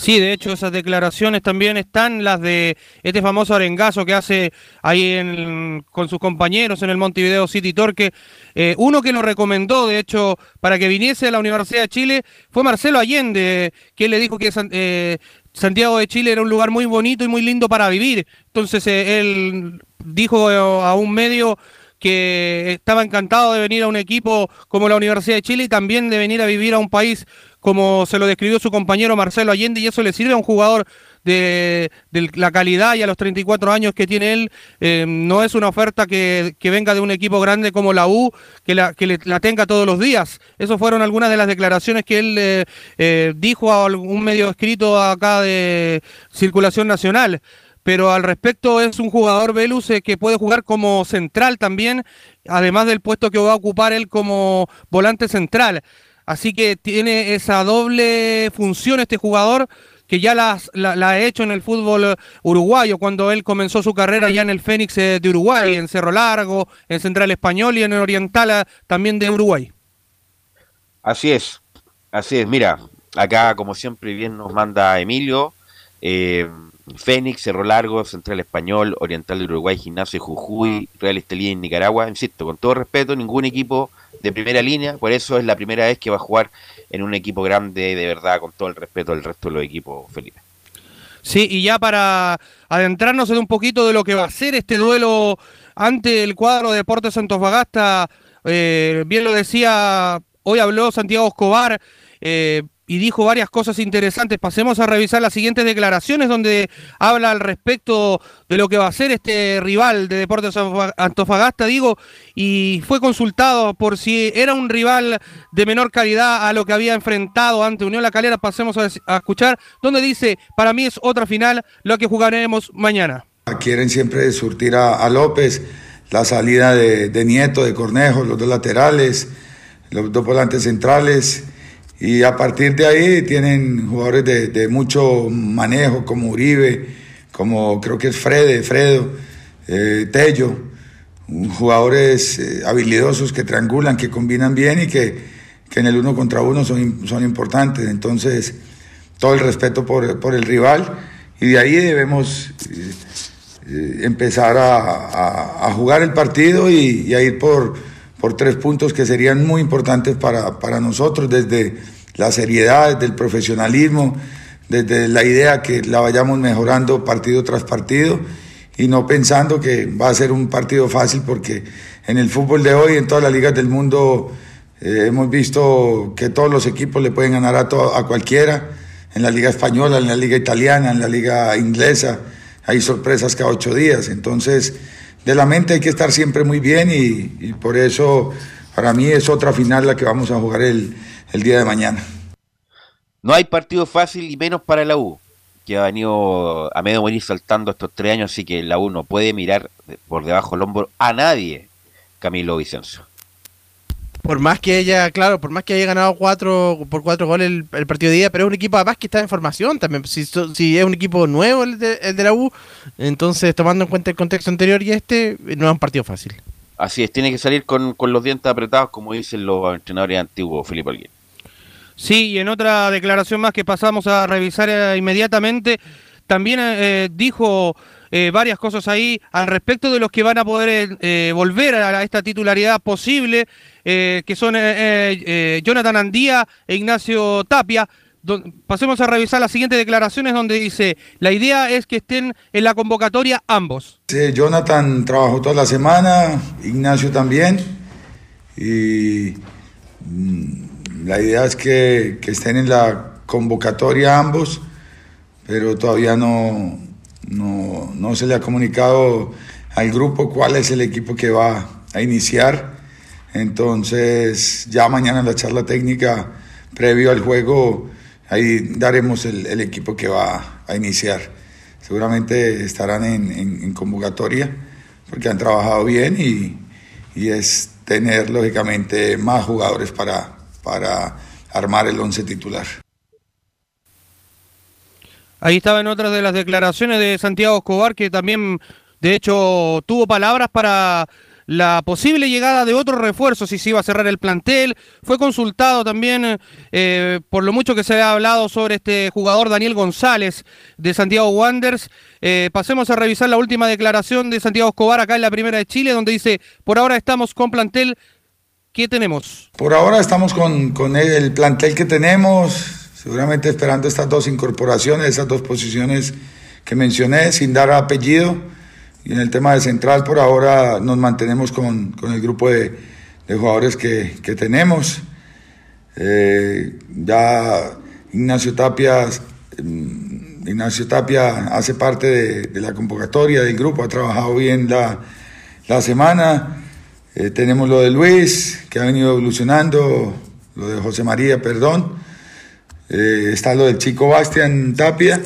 Sí, de hecho esas declaraciones también están las de este famoso arengazo que hace ahí en- con sus compañeros en el Montevideo City Torque. Eh, uno que lo recomendó, de hecho, para que viniese a la Universidad de Chile fue Marcelo Allende, que le dijo que eh, Santiago de Chile era un lugar muy bonito y muy lindo para vivir. Entonces eh, él dijo eh, a un medio que estaba encantado de venir a un equipo como la Universidad de Chile y también de venir a vivir a un país como se lo describió su compañero Marcelo Allende y eso le sirve a un jugador de, de la calidad y a los 34 años que tiene él, eh, no es una oferta que, que venga de un equipo grande como la U, que la, que la tenga todos los días. Esas fueron algunas de las declaraciones que él eh, eh, dijo a algún medio escrito acá de circulación nacional pero al respecto es un jugador Velus que puede jugar como central también, además del puesto que va a ocupar él como volante central. Así que tiene esa doble función este jugador que ya la, ha hecho en el fútbol uruguayo cuando él comenzó su carrera ya en el Fénix eh, de Uruguay, en Cerro Largo, en Central Español y en el Oriental eh, también de Uruguay. Así es, así es. Mira, acá como siempre bien nos manda Emilio, eh, Fénix, Cerro Largo, Central Español, Oriental de Uruguay, Gimnasio Jujuy, Real Estelí en Nicaragua. Insisto, con todo respeto, ningún equipo de primera línea, por eso es la primera vez que va a jugar en un equipo grande, de verdad, con todo el respeto del resto de los equipos, Felipe. Sí, y ya para adentrarnos en un poquito de lo que va a ser este duelo ante el cuadro de Deportes Antofagasta, eh, bien lo decía, hoy habló Santiago Escobar, eh, y dijo varias cosas interesantes. Pasemos a revisar las siguientes declaraciones donde habla al respecto de lo que va a ser este rival de Deportes Antofagasta, digo, y fue consultado por si era un rival de menor calidad a lo que había enfrentado ante Unión La Calera. Pasemos a, escuchar donde dice, para mí es otra final lo que jugaremos mañana. Quieren siempre surtir a, López, la salida de, de Nieto, de Cornejo, los dos laterales, los dos volantes centrales y a partir de ahí tienen jugadores de, mucho manejo, como Uribe, como creo que es Frede, Fredo, eh, Tello, jugadores eh, habilidosos que triangulan, que combinan bien y que, en el uno contra uno son, son importantes. Entonces, todo el respeto por, el rival y de ahí debemos eh, empezar a, jugar el partido y a ir por por tres puntos que serían muy importantes para, para nosotros, desde la seriedad, desde el profesionalismo, desde la idea que la vayamos mejorando partido tras partido y no pensando que va a ser un partido fácil porque en el fútbol de hoy, en todas las ligas del mundo, eh, hemos visto que todos los equipos le pueden ganar a, a cualquiera, en la liga española, en la liga italiana, en la liga inglesa, hay sorpresas cada ocho días, entonces de la mente hay que estar siempre muy bien y, por eso para mí es otra final la que vamos a jugar el, día de mañana. No hay partido fácil y menos para la U, que ha venido a medio morir saltando estos tres años, así que la U no puede mirar por debajo del hombro a nadie, Camilo Vicencio por más que ella, claro, por más que haya ganado cuatro por cuatro goles el, partido de día, pero es un equipo además que está en formación también. Si, si es un equipo nuevo el de, el de, la U, entonces tomando en cuenta el contexto anterior y este, no es un partido fácil. Así es, tiene que salir con, los dientes apretados, como dicen los entrenadores antiguos, Felipe Alguien. Sí, y en otra declaración más que pasamos a revisar eh, inmediatamente, también eh, dijo eh, varias cosas ahí al respecto de los que van a poder eh, volver a, esta titularidad posible, eh, que son Jonathan Andía e Ignacio Tapia. pasemos a revisar las siguientes declaraciones donde dice, la idea es que estén en la convocatoria ambos. Jonathan trabajó toda la semana, Ignacio también, y mm, la idea es que, que estén en la convocatoria ambos, pero todavía no, no, no se le ha comunicado al grupo cuál es el equipo que va a iniciar. Entonces, ya mañana en la charla técnica, previo al juego, ahí daremos el, equipo que va a iniciar. Seguramente estarán en, convocatoria porque han trabajado bien y, es tener, lógicamente, más jugadores para, para armar el once titular. Ahí estaba en otras de las declaraciones de Santiago Escobar, que también, de hecho, tuvo palabras para la posible llegada de otro refuerzo, si se iba a cerrar el plantel. Fue consultado también eh, por lo mucho que se ha hablado sobre este jugador Daniel González de Santiago Wanderers. Eh, pasemos a revisar la última declaración de Santiago Escobar acá en la Primera de Chile, donde dice, por ahora estamos con plantel. ¿Qué tenemos? Por ahora estamos con, con el plantel que tenemos seguramente esperando estas dos incorporaciones, esas dos posiciones que mencioné, sin dar apellido. Y en el tema de central, por ahora nos mantenemos con, el grupo de, jugadores que, tenemos. Eh, ya Ignacio Tapia, mm, Ignacio Tapia hace parte de, la convocatoria del grupo, ha trabajado bien la, semana. Eh, tenemos lo de Luis, que ha venido evolucionando, lo de José María, perdón. Eh, está lo del chico Bastian Tapia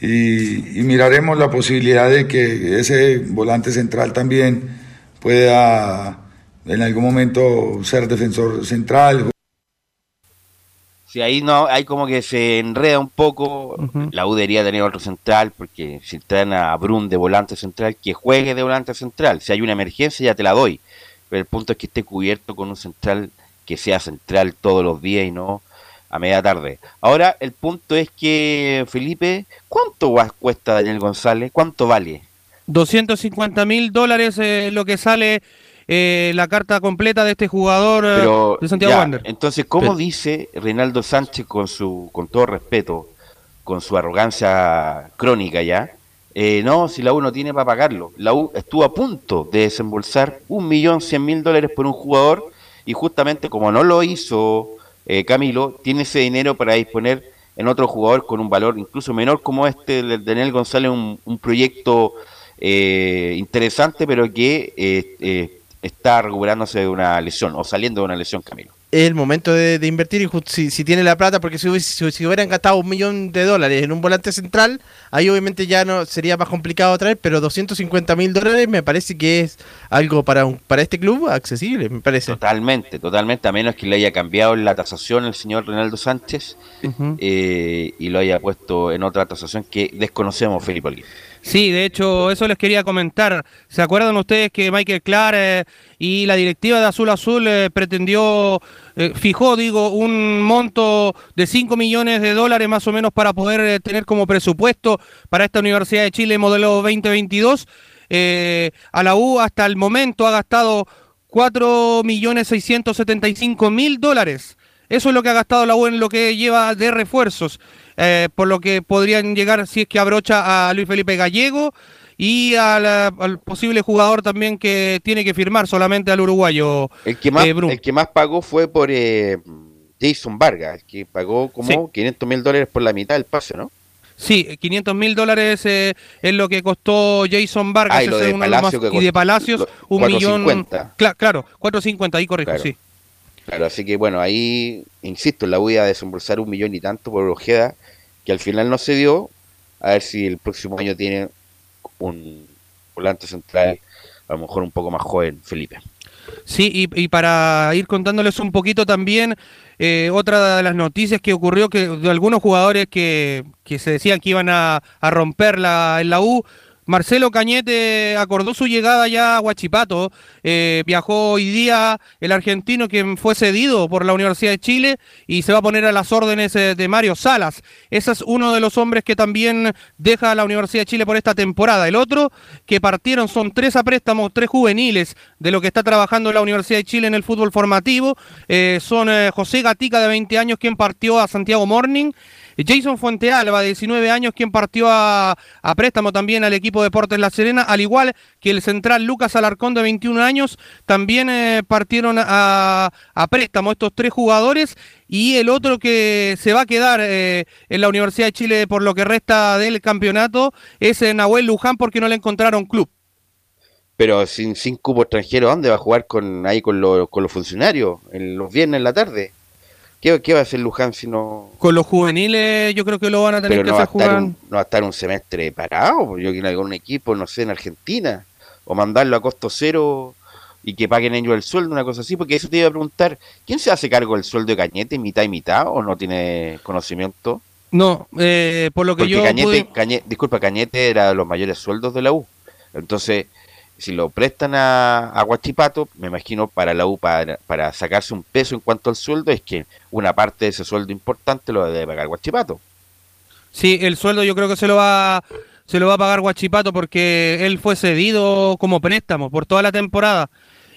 y, miraremos la posibilidad de que ese volante central también pueda en algún momento ser defensor central. Si ahí no, hay como que se enreda un poco, la U debería tener otro central, porque si traen a Brun de volante central, que juegue de volante central. Si hay una emergencia ya te la doy, pero el punto es que esté cubierto con un central que sea central todos los días y no a media tarde. Ahora, el punto es que, Felipe, ¿cuánto cuesta Daniel González? ¿Cuánto vale? 250 mil dólares eh, lo que sale eh, la carta completa de este jugador eh, de Santiago Wander. Entonces, ¿cómo dice Reinaldo Sánchez con su, con todo respeto, con su arrogancia crónica ya? no, si la U no tiene para pagarlo. La U estuvo a punto de desembolsar un millón cien mil dólares por un jugador y justamente como no lo hizo eh, Camilo, tiene ese dinero para disponer en otro jugador con un valor incluso menor como este, el de Daniel González, un, un proyecto eh, interesante, pero que eh, eh, está recuperándose de una lesión o saliendo de una lesión, Camilo. Es el momento de, de invertir y just- si, si tiene la plata, porque si, si, si hubieran gastado un millón de dólares en un volante central, ahí obviamente ya no sería más complicado traer, pero 250 mil dólares me parece que es algo para un, para este club accesible, me parece. Totalmente, totalmente, a menos que le haya cambiado la tasación el señor Reinaldo Sánchez eh, y lo haya puesto en otra tasación que desconocemos, Felipe Olguín. Sí, de hecho, eso les quería comentar. ¿Se acuerdan ustedes que Michael Clark eh, y la directiva de Azul Azul eh, pretendió, eh, fijó, digo, un monto de 5 millones de dólares más o menos para poder tener como presupuesto para esta Universidad de Chile modelo 2022? Eh, a la U hasta el momento ha gastado 4 millones 675 mil dólares. Eso es lo que ha gastado la U en lo que lleva de refuerzos, eh, por lo que podrían llegar, si es que abrocha, a Luis Felipe Gallego y al, al posible jugador también que tiene que firmar solamente al uruguayo. El que más, eh, el que más pagó fue por eh, Jason Vargas, el que pagó como Sí. 500 mil dólares por la mitad del pase, ¿no? Sí, 500 mil dólares eh, es lo que costó Jason Vargas Ah, y lo de los y de Palacios lo- un millón. 450. Cla- claro, 450, ahí corrijo, Claro. sí. Claro, así que bueno, ahí, insisto, la voy a desembolsar un millón y tanto por Ojeda, que al final no se dio. A ver si el próximo año tiene un volante central, a lo mejor un poco más joven, Felipe. Sí, y, y para ir contándoles un poquito también, eh, otra de las noticias que ocurrió que de algunos jugadores que, que se decían que iban a, a romper la, en la U, Marcelo Cañete acordó su llegada ya a Huachipato, eh, viajó hoy día el argentino que fue cedido por la Universidad de Chile y se va a poner a las órdenes eh, de Mario Salas. Ese es uno de los hombres que también deja a la Universidad de Chile por esta temporada. El otro que partieron son tres a préstamo, tres juveniles de lo que está trabajando la Universidad de Chile en el fútbol formativo. Eh, son José Gatica de 20 años quien partió a Santiago Morning. Jason Fuentealba, de 19 años, quien partió a, préstamo también al equipo Deportes La Serena, al igual que el central Lucas Alarcón, de 21 años, también eh, partieron a, préstamo estos tres jugadores. Y el otro que se va a quedar eh, en la Universidad de Chile por lo que resta del campeonato es eh, Nahuel Luján, porque no le encontraron club. Pero sin, sin cupo extranjero, ¿dónde va a jugar con ahí con, los con los funcionarios? En los viernes en la tarde. ¿Qué, qué va a hacer Luján si no.? Con los juveniles, yo creo que lo van a tener Pero que no hacer jugar. un, no va a estar un semestre parado. Yo quiero algún equipo, no sé, en Argentina. O mandarlo a costo cero y que paguen ellos el sueldo, una cosa así. Porque eso te iba a preguntar: ¿quién se hace cargo del sueldo de Cañete, mitad y mitad? ¿O no tiene conocimiento? No, eh, por lo que Porque yo Cañete, pude- Cañe- disculpa, Cañete era de los mayores sueldos de la U. Entonces, si lo prestan a, a Guachipato, me imagino para la U, para, sacarse un peso en cuanto al sueldo, es que una parte de ese sueldo importante lo debe pagar Guachipato. Sí, el sueldo yo creo que se lo va se lo va a pagar Guachipato porque él fue cedido como préstamo por toda la temporada.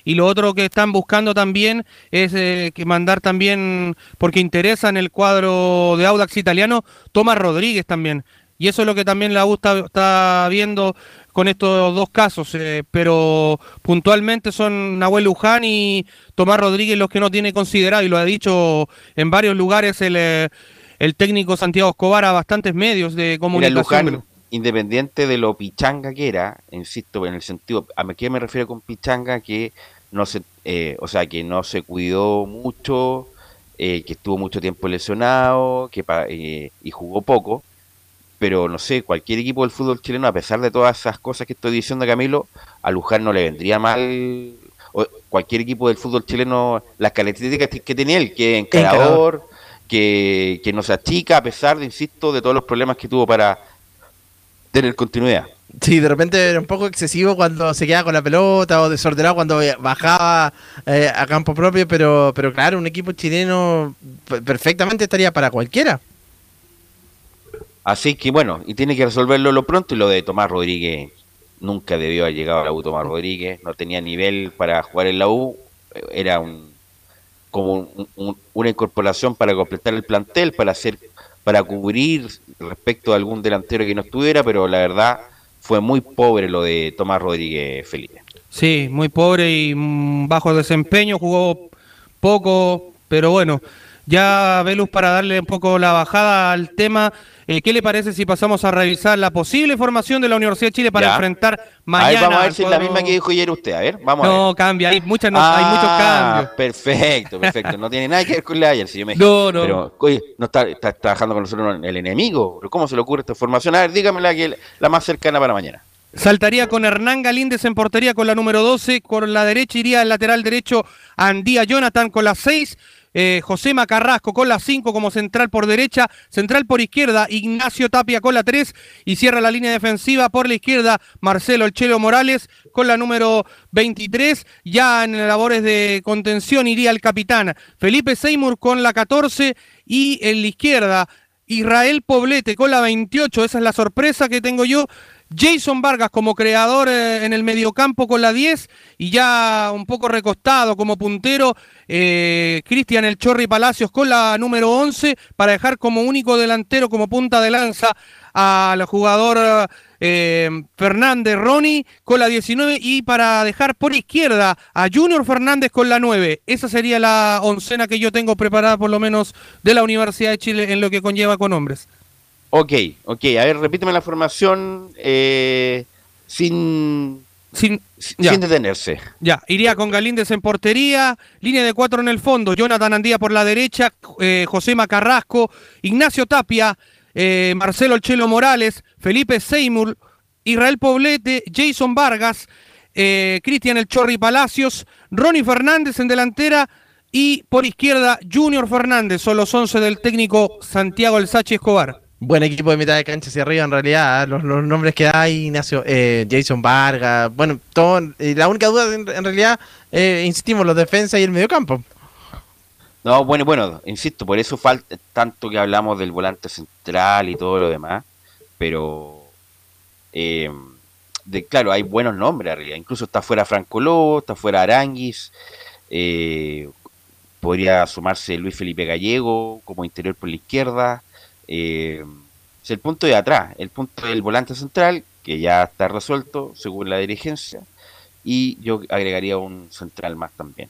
Y lo otro que están buscando también es eh, que mandar también, porque interesa en el cuadro de Audax italiano, Tomás Rodríguez también. Y eso es lo que también la U está viendo con estos dos casos. eh, pero puntualmente son Nahuel Luján y Tomás Rodríguez los que no tiene considerado. Y lo ha dicho en varios lugares el, eh, el técnico Santiago Escobar a bastantes medios de Mira, comunicación. Luján, independiente de lo pichanga que era, insisto, en el sentido, ¿a qué me refiero con pichanga? Que no se, eh, o sea, que no se cuidó mucho, eh, que estuvo mucho tiempo lesionado, que eh, y jugó poco, pero no sé, cualquier equipo del fútbol chileno, a pesar de todas esas cosas que estoy diciendo, Camilo, a Luján no le vendría mal, o cualquier equipo del fútbol chileno, las características que tiene él, que es encarador, que, que no se achica, a pesar, de, insisto, de todos los problemas que tuvo para tener continuidad. Sí, de repente era un poco excesivo cuando se quedaba con la pelota o desordenado cuando bajaba eh, a campo propio, pero, pero claro, un equipo chileno perfectamente estaría para cualquiera. Así que bueno, y tiene que resolverlo lo pronto. Y lo de Tomás Rodríguez, nunca debió haber llegado a la U Tomás Rodríguez, no tenía nivel para jugar en la U, era un como un- una incorporación para completar el plantel, para hacer, para cubrir respecto a algún delantero que no estuviera, pero la verdad fue muy pobre lo de Tomás Rodríguez Felipe. Sí, muy pobre y mm, bajo desempeño, jugó poco, pero bueno, Ya, Velus, para darle un poco la bajada al tema, eh, ¿qué le parece si pasamos a revisar la posible formación de la Universidad de Chile para Ya. enfrentar mañana? a ver, vamos a ver si es la misma que dijo ayer usted. A ver, vamos a ver. No, cambia, hay, muchas, no- hay muchos Ah, cambios. Perfecto, perfecto. No tiene nada que ver con la ayer. Si yo me No, no. Pero, oye, no está, está trabajando con nosotros el enemigo. ¿Pero ¿Cómo se le ocurre esta formación? A ver, dígame la, que, la más cercana para mañana. Saltaría con Hernán Galíndez en portería con la número 12. Con la derecha iría el lateral derecho Andía Jonathan con la 6. Eh, José Macarrasco con la 5 como central por derecha. Central por izquierda Ignacio Tapia con la 3. Y cierra la línea defensiva por la izquierda Marcelo El Chelo Morales con la número 23. Ya en labores de contención iría el capitán Felipe Seymour con la 14. Y en la izquierda Israel Poblete con la 28. Esa es la sorpresa que tengo yo. Jason Vargas como creador eh, en el mediocampo con la 10 y ya un poco recostado como puntero eh, Cristian El Chorri Palacios con la número 11 para dejar como único delantero como punta de lanza al jugador eh, Fernández Ronnie con la 19 y para dejar por izquierda a Junior Fernández con la 9. Esa sería la oncena que yo tengo preparada por lo menos de la Universidad de Chile en lo que conlleva con hombres. Ok, ok. A ver, repíteme la formación eh, sin, sin, sin detenerse. Ya, iría con Galíndez en portería, línea de cuatro en el fondo, Jonathan Andía por la derecha, eh, José Macarrasco, Ignacio Tapia, eh, Marcelo El Chelo Morales, Felipe Seymour, Israel Poblete, Jason Vargas, eh, Cristian El Chorri Palacios, Ronnie Fernández en delantera y por izquierda Junior Fernández, son los 11 del técnico Santiago El Sachi Escobar. Buen equipo de mitad de cancha hacia arriba, en realidad. ¿eh? Los, los nombres que ahí, Ignacio, eh, Jason Vargas. Bueno, todo, eh, la única duda, en, en realidad, eh, insistimos, los defensas y el mediocampo. No, bueno, bueno, insisto, por eso falta tanto que hablamos del volante central y todo lo demás, pero eh, de, claro, hay buenos nombres arriba, incluso está fuera Franco Lobo, está fuera Aranguis, podría sumarse Luis Felipe Gallego como interior por la izquierda, eh, es el punto de atrás, el punto del volante central, que ya está resuelto según la dirigencia, y yo agregaría un central más también.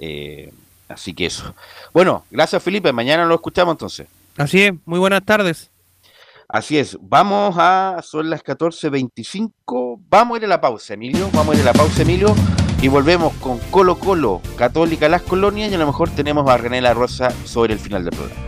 Eh, así que eso. Bueno, gracias Felipe, mañana lo escuchamos entonces. Así es, muy buenas tardes. Así es, vamos a, son las 14.25, vamos a ir a la pausa, Emilio, vamos a ir a la pausa, Emilio, y volvemos con Colo Colo, Católica Las Colonias, y a lo mejor tenemos a René La Rosa sobre el final del programa.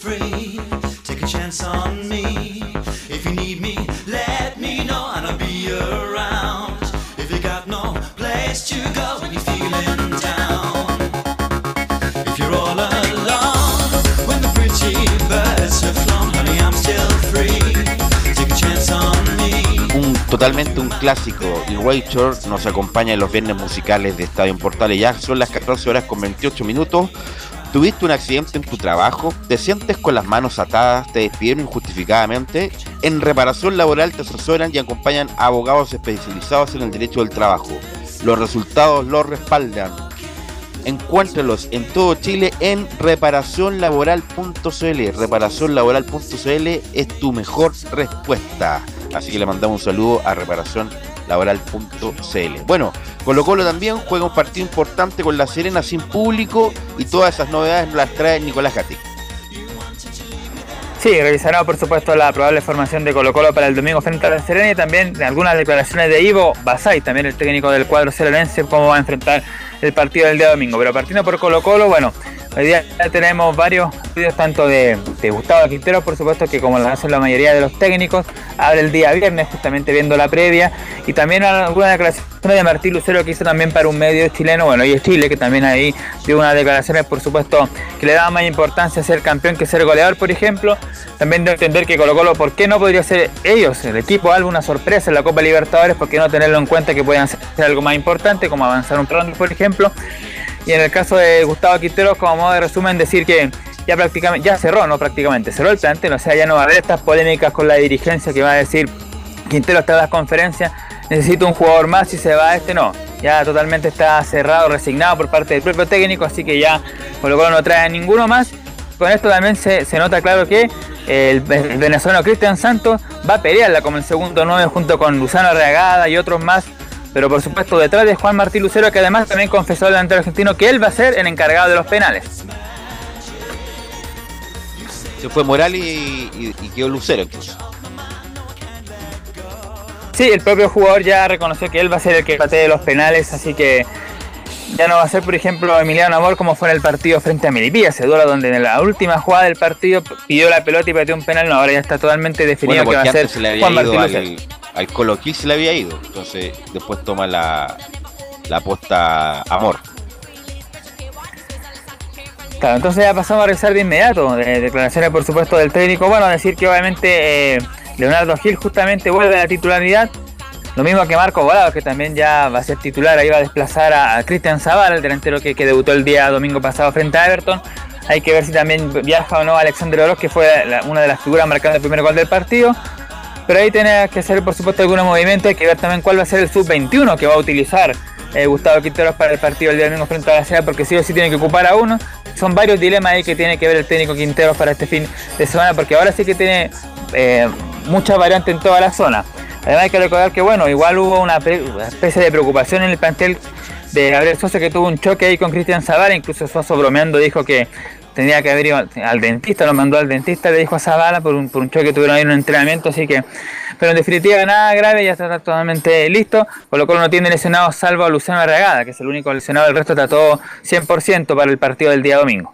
totalmente un clásico y Rachel nos acompaña en los viernes musicales de Estadio en Portales. Ya son las 14 horas con 28 minutos. ¿Tuviste un accidente en tu trabajo? ¿Te sientes con las manos atadas? ¿Te despidieron injustificadamente? En reparación laboral te asesoran y acompañan abogados especializados en el derecho del trabajo. Los resultados los respaldan. Encuéntralos en todo Chile en reparacionlaboral.cl. Reparacionlaboral.cl es tu mejor respuesta. Así que le mandamos un saludo a reparacionlaboral.cl. Bueno, Colo Colo también juega un partido importante con La Serena sin público y todas esas novedades las trae Nicolás Gatti. Sí, revisará por supuesto la probable formación de Colo Colo para el domingo frente a la Serena y también algunas declaraciones de Ivo Basay, también el técnico del cuadro cerenense, cómo va a enfrentar el partido del día domingo. Pero partiendo por Colo Colo, bueno, hoy día tenemos varios vídeos tanto de, Gustavo Quintero, por supuesto, que como lo hacen la mayoría de los técnicos, abre el día viernes justamente viendo la previa y también algunas declaraciones de Martín Lucero que hizo también para un medio chileno, bueno, y es Chile, que también ahí dio unas declaraciones, por supuesto, que le daba más importancia ser campeón que ser goleador, por ejemplo. También de entender que Colo Colo, ¿por qué no podría ser ellos, el equipo, alguna sorpresa en la Copa Libertadores? ¿Por qué no tenerlo en cuenta que puedan hacer algo más importante, como avanzar un ronda, por ejemplo? Y en el caso de Gustavo Quintero, como modo de resumen, decir que ya prácticamente, ya cerró, no prácticamente, cerró el plantel, o sea, ya no va a haber estas polémicas con la dirigencia que va a decir Quintero está en las conferencias, necesito un jugador más y se va este, no. Ya totalmente está cerrado, resignado por parte del propio técnico, así que ya Colo Colo no trae a ninguno más. Con esto también se, se nota claro que el, el venezolano Cristian Santos va a pelearla como el segundo 9 junto con Luzano Reagada y otros más. Pero por supuesto detrás de Juan Martín Lucero, que además también confesó al delantero argentino que él va a ser el encargado de los penales. Se fue Morales y, y- y quedó Lucero incluso. Sí, el propio jugador ya reconoció que él va a ser el que patee los penales, así que ya no va a ser, por ejemplo, Emiliano Amor como fue en el partido frente a Melipilla, ese duelo donde en la última jugada del partido pidió la pelota y pateó un penal, no, ahora ya está totalmente definido Bueno, que va a ser se Juan Martín al, Lucero. Al Colo se le había ido. Entonces después toma la, la aposta Amor. Claro, entonces ya pasamos a revisar de inmediato eh, declaraciones, por supuesto, del técnico. Bueno, decir que obviamente eh, Leonardo Gil justamente vuelve a la titularidad. Lo mismo que Marco Volado, que también ya va a ser titular, ahí va a desplazar a, Cristian Zavala, el delantero que, debutó el día domingo pasado frente a Everton. Hay que ver si también viaja o no Alexander Oroz, que fue una de las figuras marcando el primer gol del partido. Pero ahí tiene que hacer, por supuesto, algunos movimientos. Hay que ver también cuál va a ser el sub-21 que va a utilizar eh, Gustavo Quinteros para el partido del día domingo frente a la ciudad, porque sí o sí tiene que ocupar a uno. Son varios dilemas ahí que tiene que ver el técnico Quinteros para este fin de semana, porque ahora sí que tiene eh, mucha variante en toda la zona. Además hay que recordar que, bueno, igual hubo una, especie de preocupación en el plantel de Gabriel Sosa que tuvo un choque ahí con Cristian Zavala, incluso Sosa bromeando dijo que tenía que haber ido al- dentista, lo mandó al dentista, le dijo a Zavala por un, por un choque que tuvieron ahí en un entrenamiento, así que, pero en definitiva nada grave, ya está totalmente listo, con lo cual no tiene lesionado salvo a Luciano Arregada, que es el único lesionado, el resto está todo 100% para el partido del día domingo.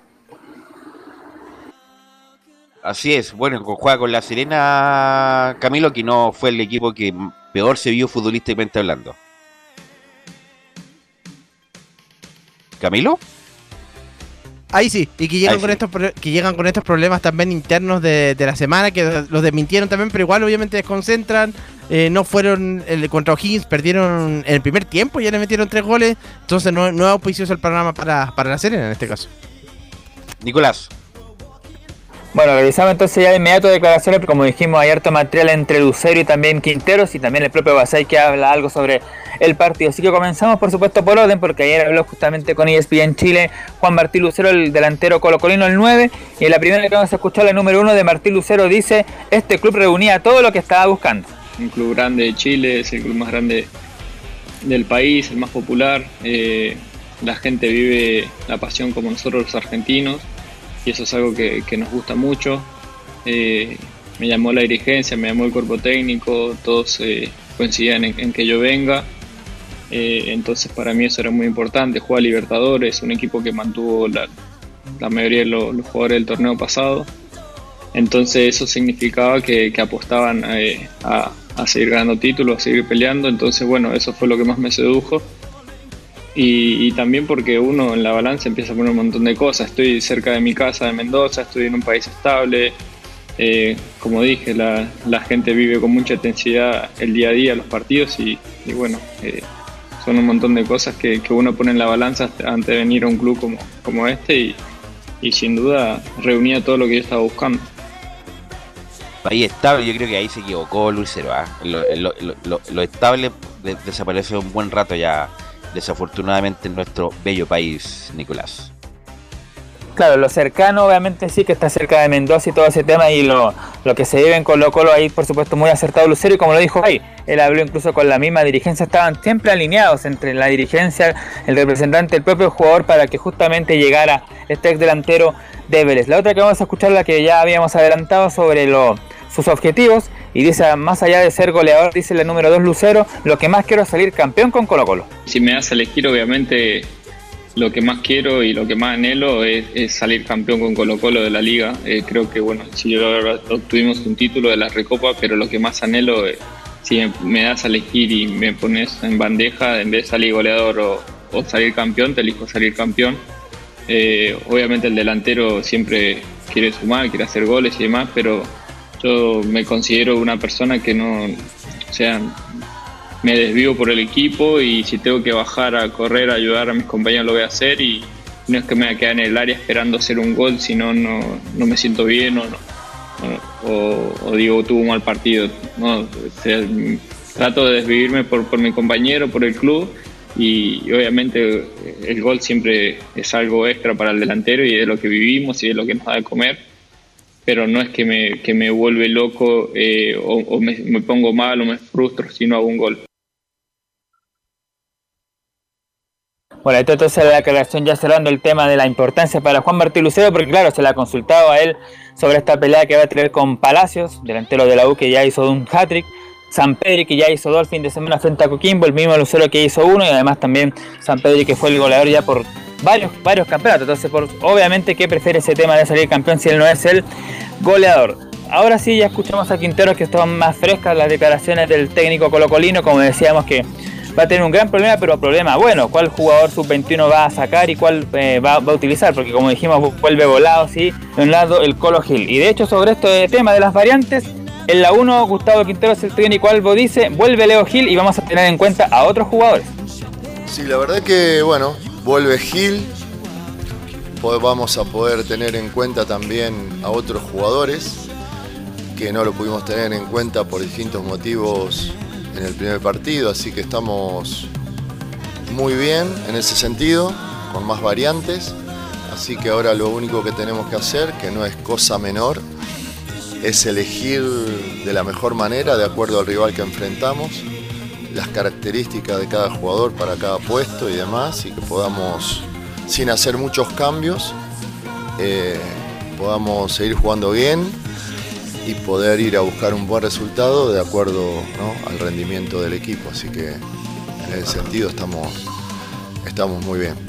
Así es, bueno, juega con la Serena Camilo, que no fue el equipo que peor se vio futbolísticamente hablando. ¿Camilo? Ahí sí, y que llegan, Ahí con sí. estos, que llegan con estos problemas también internos de, de la semana, que los desmintieron también, pero igual obviamente desconcentran. eh, no fueron el, contra O'Higgins, perdieron en el primer tiempo, ya le metieron tres goles. Entonces no, no es auspicioso el panorama para, para la Serena en este caso. Nicolás. Bueno, revisamos entonces ya de inmediato declaraciones, como dijimos, hay harto material entre Lucero y también Quinteros y también el propio Basay que habla algo sobre el partido. Así que comenzamos por supuesto por orden, porque ayer habló justamente con ESPN Chile Juan Martín Lucero, el delantero colocolino, el 9, y en la primera que vamos a escuchar, la número 1 de Martín Lucero dice, este club reunía todo lo que estaba buscando. un club grande de Chile, es el club más grande del país, el más popular. eh, la gente vive la pasión como nosotros los argentinos y eso es algo que, que nos gusta mucho. Eh, me llamó la dirigencia, me llamó el cuerpo técnico, todos eh, coincidían en, que yo venga. Eh, entonces para mí eso era muy importante. Juega Libertadores, un equipo que mantuvo la, la mayoría de lo- los jugadores del torneo pasado. Entonces eso significaba que, que apostaban eh, a, a seguir ganando títulos, a seguir peleando. Entonces bueno, eso fue lo que más me sedujo. Y, y también porque uno en la balanza empieza a poner un montón de cosas. Estoy cerca de mi casa de Mendoza, estoy en un país estable. eh, como dije, la, la gente vive con mucha intensidad el día a día los partidos y, bueno, eh, son un montón de cosas que, que uno pone en la balanza antes de venir a un club como, como este y, y sin duda reunía todo lo que yo estaba buscando. Ahí estable, yo creo que ahí se equivocó lo- lo- lo estable de- desapareció un buen rato ya, desafortunadamente, en nuestro bello país, Nicolás. Claro, lo cercano obviamente sí que está cerca de Mendoza y todo ese tema y lo, lo que se vive en Colo Colo ahí por supuesto muy acertado Lucero y como lo dijo ahí, él habló incluso con la misma dirigencia, estaban siempre alineados entre la dirigencia, el representante, el propio jugador para que justamente llegara este ex delantero de Vélez. La otra que vamos a escuchar la que ya habíamos adelantado sobre lo, sus objetivos y dice más allá de ser goleador, dice la número 2 Lucero, lo que más quiero es salir campeón con Colo Colo. Si me das a elegir, obviamente lo que más quiero y lo que más anhelo es, salir campeón con Colo Colo de la liga. Eh, creo que bueno, si yo obtuvimos un título de la Recopa, pero lo que más anhelo es si me, das a elegir y me pones en bandeja, en vez de salir goleador o, o salir campeón, te elijo salir campeón. Eh, obviamente el delantero siempre quiere sumar, quiere hacer goles y demás, pero yo me considero una persona que no, o sea, me desvío por el equipo y si tengo que bajar a correr, a ayudar a mis compañeros lo voy a hacer y no es que me voy a quedar en el área esperando hacer un gol, si no, no me siento bien o, no, o, digo tuvo un mal partido. No, trato de desvivirme por, por mi compañero, por el club y obviamente el gol siempre es algo extra para el delantero y de lo que vivimos y de lo que nos da de comer pero no es que me, que me vuelve loco eh, o, me, me pongo mal o me frustro si no hago un gol. Bueno, esto entonces la declaración ya cerrando el tema de la importancia para Juan Martín Lucero, porque claro, se le ha consultado a él sobre esta pelea que va a tener con Palacios, delantero de la U que ya hizo un hat-trick, San Pedri que ya hizo dos el fin de semana frente a Coquimbo, el mismo Lucero que hizo uno y además también San Pedri que fue el goleador ya por varios, varios campeonatos. Entonces, por, obviamente que prefiere ese tema de salir campeón si él no es el goleador. Ahora sí, ya escuchamos a Quintero que están más frescas las declaraciones del técnico colocolino, como decíamos que va a tener un gran problema, pero problema bueno, cuál jugador sub-21 va a sacar y cuál eh, va, va a utilizar, porque como dijimos, vuelve volado, sí, de un lado el Colo Gil. Y de hecho, sobre esto de tema de las variantes, en la 1, Gustavo Quintero es el técnico Albo dice, vuelve Leo Gil y vamos a tener en cuenta a otros jugadores. Sí, la verdad que, bueno, vuelve Gil. Vamos a poder tener en cuenta también a otros jugadores que no lo pudimos tener en cuenta por distintos motivos en el primer partido, así que estamos muy bien en ese sentido, con más variantes. Así que ahora lo único que tenemos que hacer, que no es cosa menor, es elegir de la mejor manera, de acuerdo al rival que enfrentamos, las características de cada jugador para cada puesto y demás, y que podamos, sin hacer muchos cambios, eh, podamos seguir jugando bien y poder ir a buscar un buen resultado de acuerdo al rendimiento del equipo. Así que en ese sentido estamos, estamos muy bien.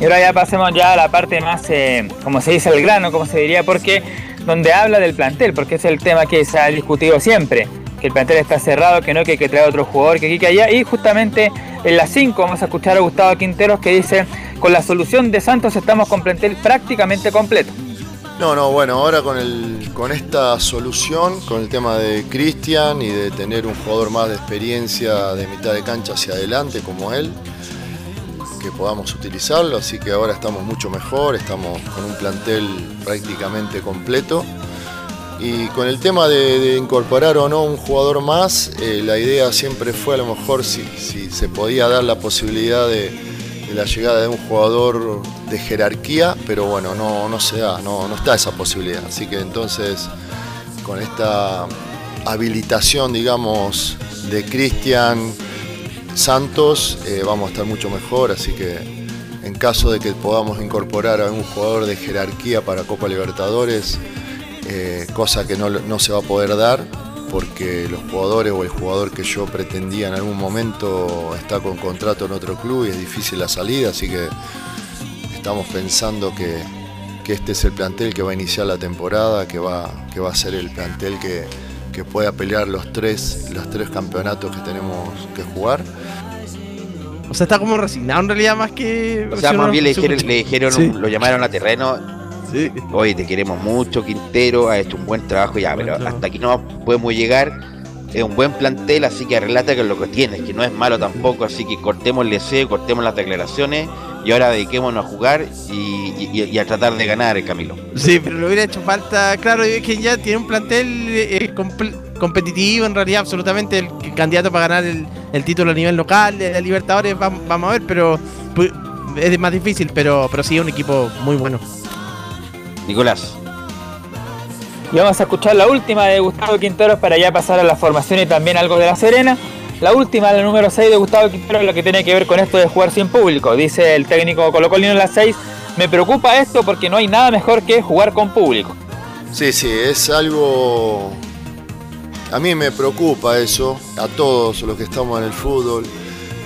Y ahora ya pasemos ya a la parte más, eh, como se dice, el grano, como se diría, porque donde habla del plantel, porque es el tema que se ha discutido siempre, que el plantel está cerrado, que no, que hay que traer otro jugador, que aquí, que allá, y justamente En las 5 vamos a escuchar a Gustavo Quinteros que dice, con la solución de Santos estamos con plantel prácticamente completo. No, no, bueno, ahora con, el, con esta solución, con el tema de Cristian y de tener un jugador más de experiencia de mitad de cancha hacia adelante como él, que podamos utilizarlo, así que ahora estamos mucho mejor, estamos con un plantel prácticamente completo. Y con el tema de, de incorporar o no un jugador más, eh, la idea siempre fue a lo mejor si, si se podía dar la posibilidad de, de la llegada de un jugador de jerarquía, pero bueno, no, no se da, no, no está esa posibilidad. Así que entonces con esta habilitación, digamos, de Cristian Santos, eh, vamos a estar mucho mejor, así que en caso de que podamos incorporar a un jugador de jerarquía para Copa Libertadores, eh, cosa que no, no se va a poder dar, porque los jugadores o el jugador que yo pretendía en algún momento está con contrato en otro club y es difícil la salida, así que estamos pensando que, que este es el plantel que va a iniciar la temporada, que va, que va a ser el plantel que, que pueda pelear los tres, los tres campeonatos que tenemos que jugar. O sea, está como resignado en realidad más que. O sea, más bien le dijeron, le dijeron Sí. lo llamaron a terreno. Oye, te queremos mucho, Quintero, has hecho un buen trabajo ya, pero hasta aquí no podemos llegar. Es un buen plantel, así que arreglate con lo que tienes, que no es malo tampoco, así que cortemos el deseo, cortemos las declaraciones y ahora dediquémonos a jugar y, y- y a tratar de ganar, Camilo. Sí, pero le hubiera hecho falta. Claro, es que ya tiene un plantel eh, comple- competitivo, en realidad, absolutamente. El, candidato para ganar el, el título a nivel local de la Libertadores, vam- vamos, a ver, pero es más difícil, pero, pero sí es un equipo muy bueno. Nicolás. Y vamos a escuchar la última de Gustavo Quinteros para ya pasar a la formación y también algo de La Serena. La última, la número 6 de Gustavo Quinteros, lo que tiene que ver con esto de jugar sin público. Dice el técnico Colocolino en la 6, me preocupa esto porque no hay nada mejor que jugar con público. Sí, sí, es algo... A mí me preocupa eso, a todos los que estamos en el fútbol.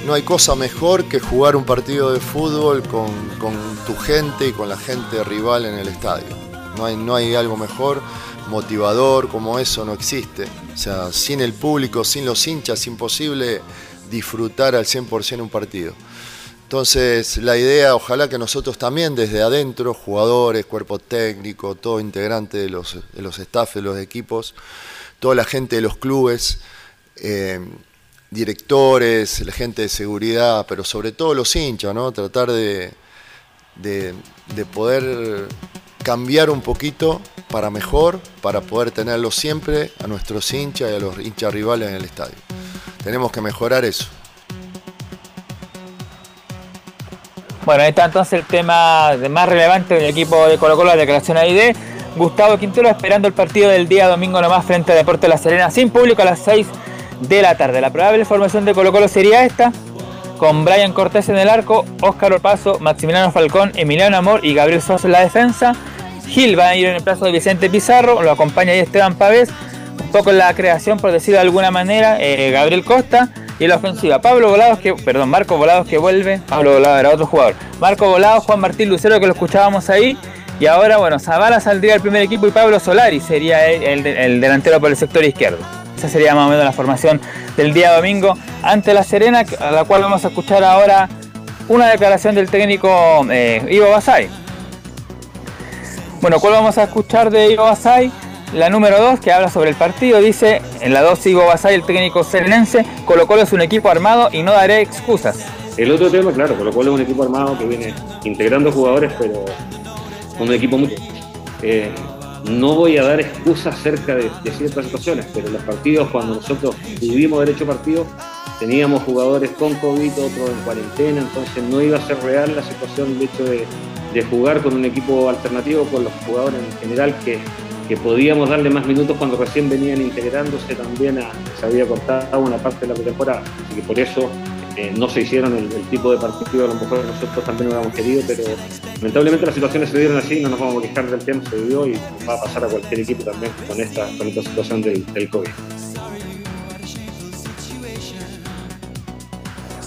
No hay cosa mejor que jugar un partido de fútbol con, con tu gente y con la gente rival en el estadio. No hay, no hay algo mejor, motivador como eso, no existe. O sea, sin el público, sin los hinchas, imposible disfrutar al 100% un partido. Entonces, la idea, ojalá que nosotros también desde adentro, jugadores, cuerpo técnico, todo integrante de los, los staff, de los equipos, toda la gente de los clubes, eh, directores, la gente de seguridad, pero sobre todo los hinchas, ¿no? Tratar de, de poder cambiar un poquito para mejor, para poder tenerlos siempre a nuestros hinchas y a los hinchas rivales en el estadio. Tenemos que mejorar eso. Bueno, ahí está entonces el tema de- más relevante del equipo de Colo Colo, la declaración AID. Gustavo Quintero esperando el partido del día domingo nomás frente a Deportes La Serena sin público a las 6 de la tarde. La probable formación de Colo Colo sería esta, con Brian Cortés en el arco, Óscar Opaso, Maximiliano Falcón, Emiliano Amor y Gabriel Sosa en la defensa. Gil va a ir en el plazo de Vicente Pizarro, lo acompaña ahí Esteban Pavés, un poco en la creación, por decirlo de alguna manera, eh, Gabriel Costa. Y la ofensiva, Pablo Volados, que, perdón, Marco Volados que vuelve, Pablo Volados era otro jugador. Marco Volados, Juan Martín Lucero que lo escuchábamos ahí. Y ahora, bueno, Zavala saldría del primer equipo y Pablo Solari sería el delantero por el sector izquierdo. Esa sería más o menos la formación del día domingo ante La Serena, a la cual vamos a escuchar ahora una declaración del técnico eh, Ivo Basay. Bueno, ¿cuál vamos a escuchar de Ivo Basay? La número 2 que habla sobre el partido dice, en la 2 Ivo Basay, el técnico serenense, Colo Colo es un equipo armado y no daré excusas. El otro tema, claro, Colo Colo es un equipo armado que viene integrando jugadores, pero un equipo muy... Eh, no voy a dar excusas acerca de, ciertas situaciones, pero en los partidos, cuando nosotros vivimos derecho partido, teníamos jugadores con COVID, otros en cuarentena, entonces no iba a ser real la situación de hecho de, de jugar con un equipo alternativo con los jugadores en general que, que podíamos darle más minutos cuando recién venían integrándose también a, se había cortado una parte de la pretemporada. Así que por eso eh, no se hicieron el, tipo de partido a lo mejor nosotros también hubiéramos querido, pero lamentablemente las situaciones se dieron así, no nos vamos a quejar del tiempo, se dio y va a pasar a cualquier equipo también con esta, con esta situación del COVID.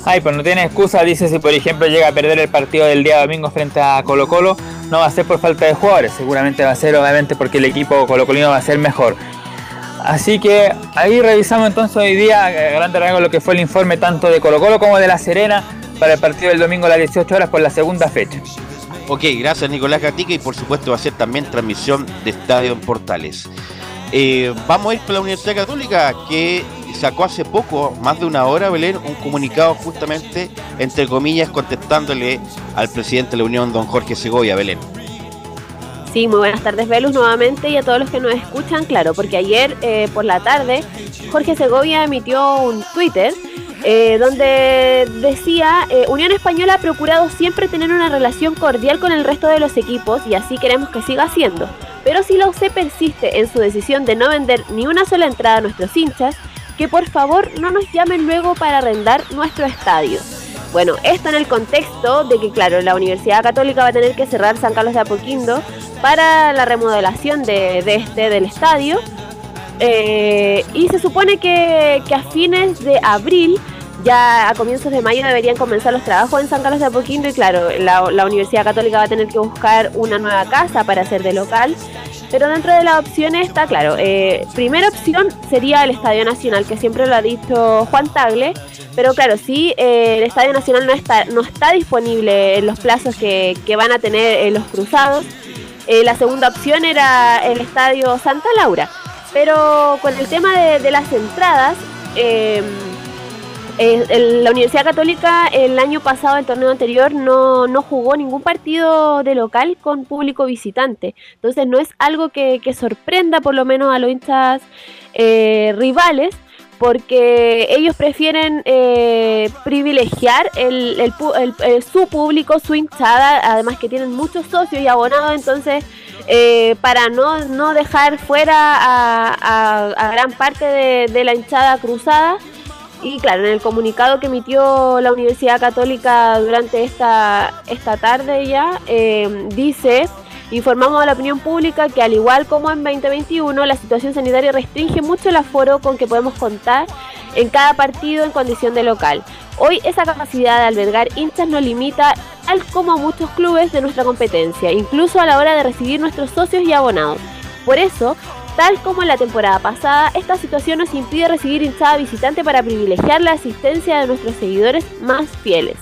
Ay, pues no tiene excusa, dice si por ejemplo llega a perder el partido del día domingo frente a Colo Colo, no va a ser por falta de jugadores, seguramente va a ser obviamente porque el equipo colocolino va a ser mejor. Así que ahí revisamos entonces hoy día, grande rango, lo que fue el informe tanto de Colo Colo como de La Serena para el partido del domingo a las 18 horas por la segunda fecha. Ok, gracias Nicolás Gatica y por supuesto va a ser también transmisión de Estadio en Portales. Eh, vamos a ir con la Universidad Católica que sacó hace poco, más de una hora, Belén, un comunicado justamente, entre comillas, contestándole al presidente de la Unión, don Jorge Segovia, Belén. Sí, muy buenas tardes, Velus, nuevamente y a todos los que nos escuchan, claro, porque ayer eh, por la tarde Jorge Segovia emitió un Twitter eh, donde decía, eh, Unión Española ha procurado siempre tener una relación cordial con el resto de los equipos y así queremos que siga siendo. Pero si la UC persiste en su decisión de no vender ni una sola entrada a nuestros hinchas, que por favor no nos llamen luego para arrendar nuestro estadio. Bueno, esto en el contexto de que, claro, la Universidad Católica va a tener que cerrar San Carlos de Apoquindo para la remodelación de, este del estadio. Eh, y se supone que a fines de abril ya a comienzos de mayo deberían comenzar los trabajos en San Carlos de Apoquindo y claro, la, Universidad Católica va a tener que buscar una nueva casa para hacer de local. Pero dentro de las opciones está claro, eh, primera opción sería el Estadio Nacional, que siempre lo ha dicho Juan Tagle, pero claro, sí, eh, el Estadio Nacional no está, no está disponible en los plazos que, que van a tener eh, los cruzados. Eh, la segunda opción era el Estadio Santa Laura, pero con el tema de, de las entradas... Eh, eh, el- la Universidad Católica el año pasado, el torneo anterior, no, no jugó ningún partido de local con público visitante. Entonces no es algo que, sorprenda por lo menos a los hinchas eh, rivales, porque ellos prefieren eh, privilegiar el, el- su público, su hinchada, además que tienen muchos socios y abonados, entonces eh, para no, no dejar fuera a, gran parte de la hinchada cruzada. Y claro, en el comunicado que emitió la Universidad Católica durante esta, esta tarde ya, eh, dice, informamos a la opinión pública que al igual como en 2021, la situación sanitaria restringe mucho el aforo con que podemos contar en cada partido en condición de local. Hoy esa capacidad de albergar hinchas nos limita tal como a muchos clubes de nuestra competencia, incluso a la hora de recibir nuestros socios y abonados. Por eso, Tal como en la temporada pasada, esta situación nos impide recibir hinchada visitante para privilegiar la asistencia de nuestros seguidores más fieles.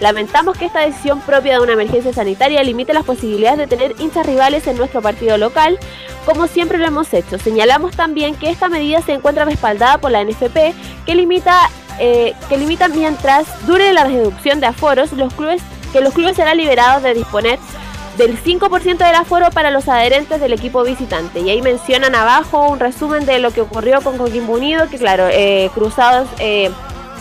Lamentamos que esta decisión propia de una emergencia sanitaria limite las posibilidades de tener hinchas rivales en nuestro partido local, como siempre lo hemos hecho. Señalamos también que esta medida se encuentra respaldada por la NFP, que limita, eh, que mientras dure la reducción de aforos, los clubes, que los clubes serán liberados de disponer del 5% del aforo para los adherentes del equipo visitante. Y ahí mencionan abajo un resumen de lo que ocurrió con Coquimbo Unido, que claro, eh, Cruzados eh,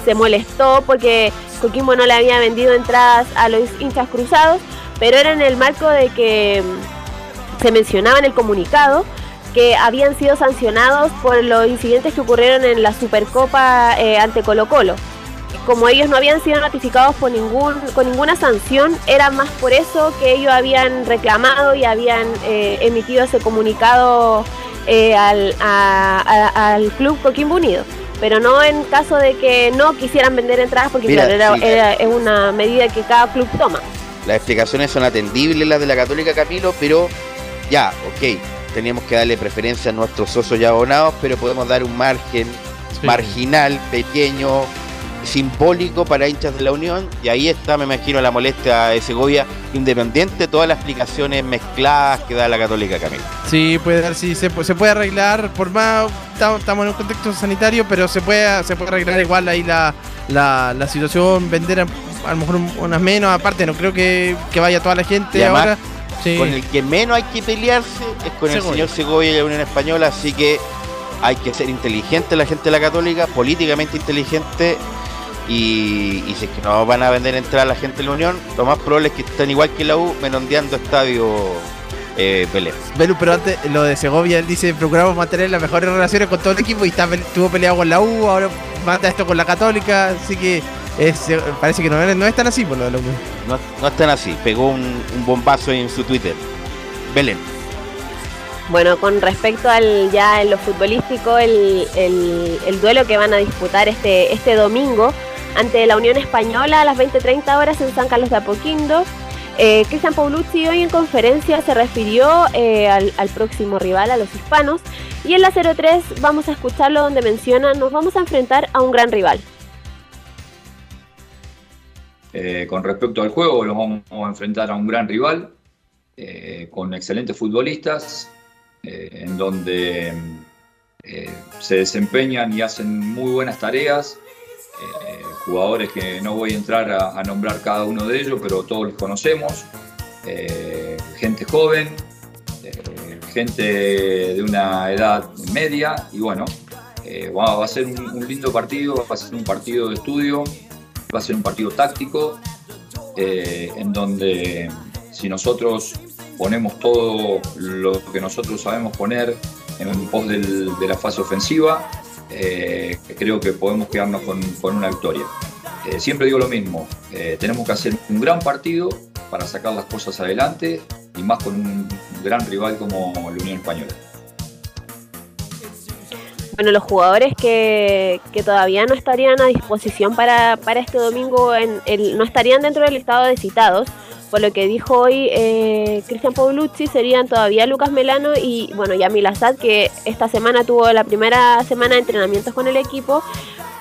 se molestó porque Coquimbo no le había vendido entradas a los hinchas cruzados, pero era en el marco de que mm, se mencionaba en el comunicado que habían sido sancionados por los incidentes que ocurrieron en la Supercopa eh, ante Colo Colo como ellos no habían sido notificados por ningún, con ninguna sanción, era más por eso que ellos habían reclamado y habían eh, emitido ese comunicado eh, al, a- a- al club Coquimbo Unido. Pero no en caso de que no quisieran vender entradas, porque Mira, claro, era, sí. era- es una medida que cada club toma. Las explicaciones son atendibles las de la Católica Camilo, pero ya, ok, teníamos que darle preferencia a nuestros socios ya abonados, pero podemos dar un margen marginal, pequeño, simbólico para hinchas de la Unión, y ahí está, me imagino, la molestia de Segovia, independiente de todas las explicaciones mezcladas que da la Católica Camilo. Sí, puede dar, sí, se, se puede arreglar, por más estamos en un contexto sanitario, pero se puede, se puede arreglar igual ahí la, la, la situación, vender a, a lo mejor un- unas menos, aparte no creo que, que vaya toda la gente además, ahora. Sí. Con el que menos hay que pelearse es con el señor Segovia y la Unión Española, así que hay que ser inteligente la gente de la Católica, políticamente inteligente, y, y si es que no van a vender entrada a la gente de la Unión, lo más probable es que estén igual que la U, menondeando estadio eh, Belén. Belu, pero antes lo de Segovia, él dice, procuramos mantener las mejores relaciones con todo el equipo y está, estuvo peleado con la U, ahora manda esto con la Católica, así que es, eh, parece que no, es- no es tan así por lo de la U. No, no están así, pegó un, un bombazo en su Twitter. Belén. Bueno, con respecto al ya en lo futbolístico, el, el- el duelo que van a disputar este, este domingo ante la Unión Española a las 20.30 horas en San Carlos de Apoquindo. Eh, Cristian Paulucci hoy en conferencia se refirió eh, al, próximo rival, a los hispanos, y en la 03 vamos a escucharlo donde menciona, nos vamos a enfrentar a un gran rival. Eh, con respecto al juego, nos vamos a enfrentar a un gran rival, eh, con excelentes futbolistas, en donde se desempeñan y hacen muy buenas tareas. Jugadores que no voy a entrar a, nombrar cada uno de ellos, pero todos los conocemos. Eh, gente joven, eh, gente de una edad media y bueno, eh, va, a ser un, lindo partido, va a ser un partido de estudio, va a ser un partido táctico, en donde si nosotros ponemos todo lo que nosotros sabemos poner en pos del- de la fase ofensiva, eh, creo que podemos quedarnos con, con una victoria. Eh, siempre digo lo mismo, eh, tenemos que hacer un gran partido para sacar las cosas adelante y más con un gran rival como la Unión Española. Bueno, los jugadores que, que todavía no estarían a disposición para, para este domingo en el- no estarían dentro del listado de citados, por lo que dijo hoy eh, Cristian Paulucci, serían todavía Lucas Melano y bueno, Yamil Assad, que esta semana tuvo la primera semana de entrenamientos con el equipo.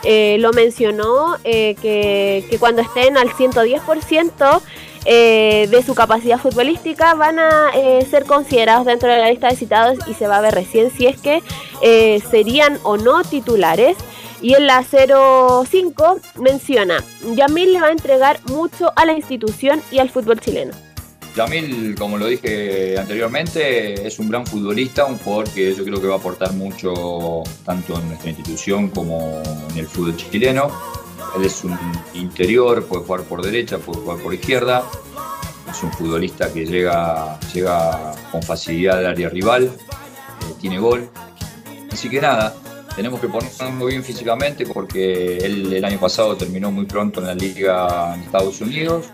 eh, lo mencionó eh, que, que cuando estén al 110% eh, de su capacidad futbolística van a ser considerados dentro de la lista de citados y se va a ver recién si es que serían o no titulares. Y en la 05 menciona, Yamil le va a entregar mucho a la institución y al fútbol chileno. Yamil, como lo dije anteriormente, es un gran futbolista, un jugador que yo creo que va a aportar mucho tanto en nuestra institución como en el fútbol chileno. Él es un interior, puede jugar por derecha, puede jugar por izquierda. Es un futbolista que llega, llega con facilidad al área rival, eh, tiene gol. Así que nada, tenemos que ponernos bien físicamente porque él el año pasado terminó muy pronto en la liga en Estados Unidos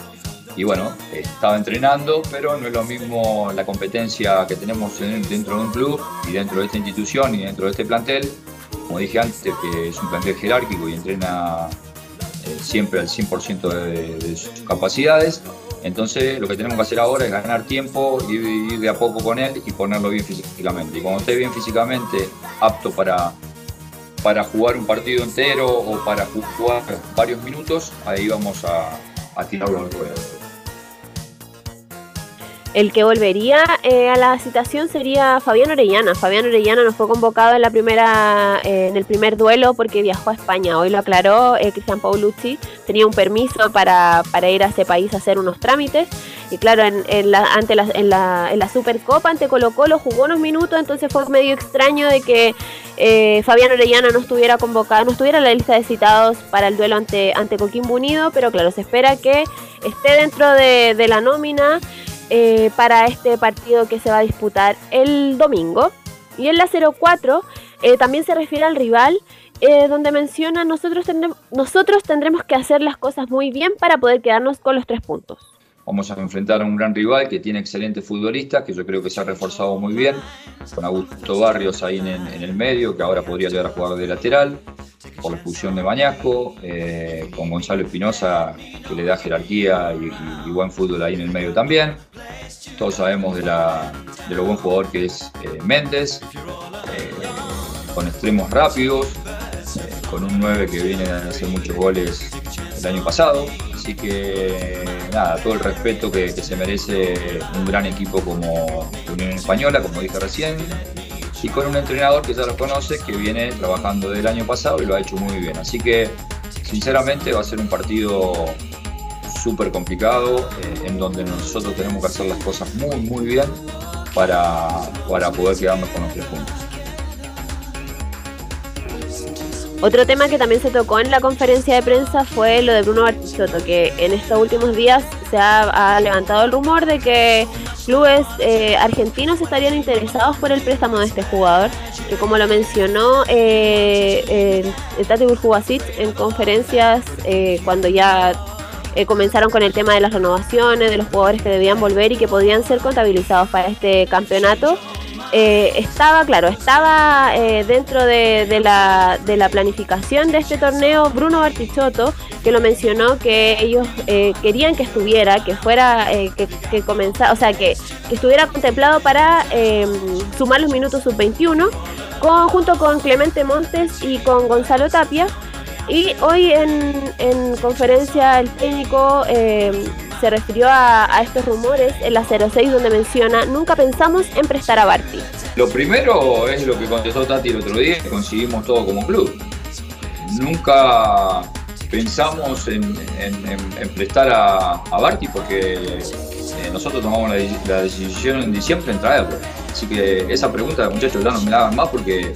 y bueno, estaba entrenando, pero no es lo mismo la competencia que tenemos en- dentro de un club y dentro de esta institución y dentro de este plantel. Como dije antes, que es un plantel jerárquico y entrena eh, siempre al 100% de, de sus capacidades. Entonces lo que tenemos que hacer ahora es ganar tiempo, ir, ir de a poco con él y ponerlo bien físicamente. Y cuando esté bien físicamente, apto para, para jugar un partido entero o para ju- jugar varios minutos, ahí vamos a, a tirarlo al ruedo. El que volvería eh, a la citación sería Fabián Orellana. Fabián Orellana no fue convocado en la primera, eh, en el primer duelo porque viajó a España. Hoy lo aclaró eh, Cristian Paulucci. Tenía un permiso para, para ir a ese país a hacer unos trámites. Y claro, en, en la, ante la, en, la, en la Supercopa ante Colo Colo jugó unos minutos, entonces fue medio extraño de que eh, Fabián Orellana no estuviera convocado, no estuviera en la lista de citados para el duelo ante, ante Coquimbo Unido, pero claro, se espera que esté dentro de, de la nómina eh, para este partido que se va a disputar el domingo. Y en la 04 eh, también se refiere al rival, eh, donde menciona nosotros, nosotros tendremos que hacer las cosas muy bien para poder quedarnos con los tres puntos. Vamos a enfrentar a un gran rival que tiene excelentes futbolistas, que yo creo que se ha reforzado muy bien, con Augusto Barrios ahí en, el medio, que ahora podría llegar a jugar de lateral, por la expulsión de Mañasco, eh, con Gonzalo Espinosa, que le da jerarquía y, buen fútbol ahí en el medio también. Todos sabemos de lo buen jugador que es eh, Méndez, eh, con extremos rápidos, eh, con un 9 que viene a hacer muchos goles el año pasado. Así que nada, todo el respeto que, se merece un gran equipo como Unión Española, como dije recién, y con un entrenador que ya lo conoce, que viene trabajando del año pasado y lo ha hecho muy bien. Así que sinceramente va a ser un partido súper complicado, eh, en donde nosotros tenemos que hacer las cosas muy, muy bien para, para poder quedarnos con los tres puntos. Otro tema que también se tocó en la conferencia de prensa fue lo de Bruno Bartichotto, que en estos últimos días se ha, levantado el rumor de que clubes eh, argentinos estarían interesados por el préstamo de este jugador, que como lo mencionó eh, el, el Tati Burjubasic en conferencias eh, cuando ya eh, comenzaron con el tema de las renovaciones, de los jugadores que debían volver y que podían ser contabilizados para este campeonato. Eh, estaba, claro, estaba eh, dentro de, la, de la planificación de este torneo Bruno Bartichotto, que lo mencionó que ellos eh, querían que estuviera, que fuera, eh, que, que o sea, que, que estuviera contemplado para eh, sumar los minutos sub-21, con- junto con Clemente Montes y con Gonzalo Tapia. Y hoy en, en conferencia el técnico eh, se refirió a, estos rumores en la 06 donde menciona, nunca pensamos en prestar a Barty. Lo primero es lo que contestó Tati el otro día, que conseguimos todo como club. Nunca pensamos en, en- prestar a, a Barty porque eh, nosotros tomamos la decisión en diciembre en traerlo. Así que esa pregunta, muchachos, ya no me la hagan más porque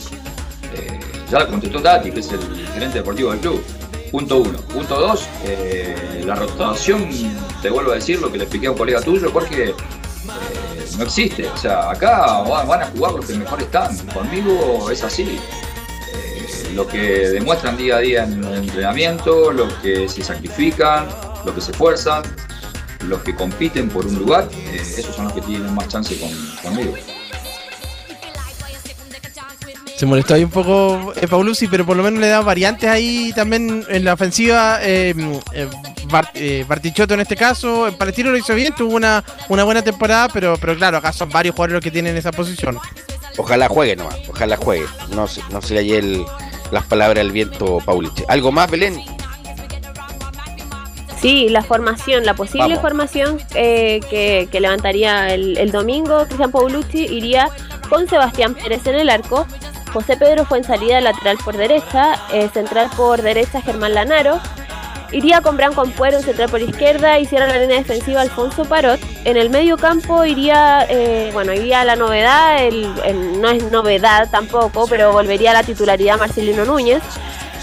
eh, ya la contestó Tati, que es el gerente deportivo del club. Punto uno. Punto dos, eh, la rotación, te vuelvo a decir lo que le expliqué a un colega tuyo, porque no existe. O sea, acá va- van a jugar los que mejor están. Conmigo es así. Eh, lo que demuestran día a día en el entrenamiento, los que se sacrifican, los que se esfuerzan, los que compiten por un lugar, eh, esos son los que tienen más chance con- conmigo. Se molestó ahí un poco eh, Paulucci, pero por lo menos le da variantes ahí también en la ofensiva. Eh, eh, Bart- eh, Bartichotto en este caso, en Palestino lo hizo bien, tuvo una, una buena temporada, pero, pero claro, acá son varios jugadores los que tienen esa posición. Ojalá juegue nomás, ojalá juegue. No, se- no se le haya el- las palabras al viento, Paulich. ¿Algo más, Belén? Sí, la formación, la posible Vamos. formación eh, que, que levantaría el, el domingo Cristian Paulucci iría con Sebastián Pérez en el arco, José Pedro fue en salida lateral por derecha, eh, central por derecha Germán Lanaro, iría con Branco Ampuero en central por izquierda y cierra la línea defensiva Alfonso Parot. En el medio campo iría, eh, bueno, iría la novedad, el- no es novedad tampoco, pero volvería a la titularidad Marcelino Núñez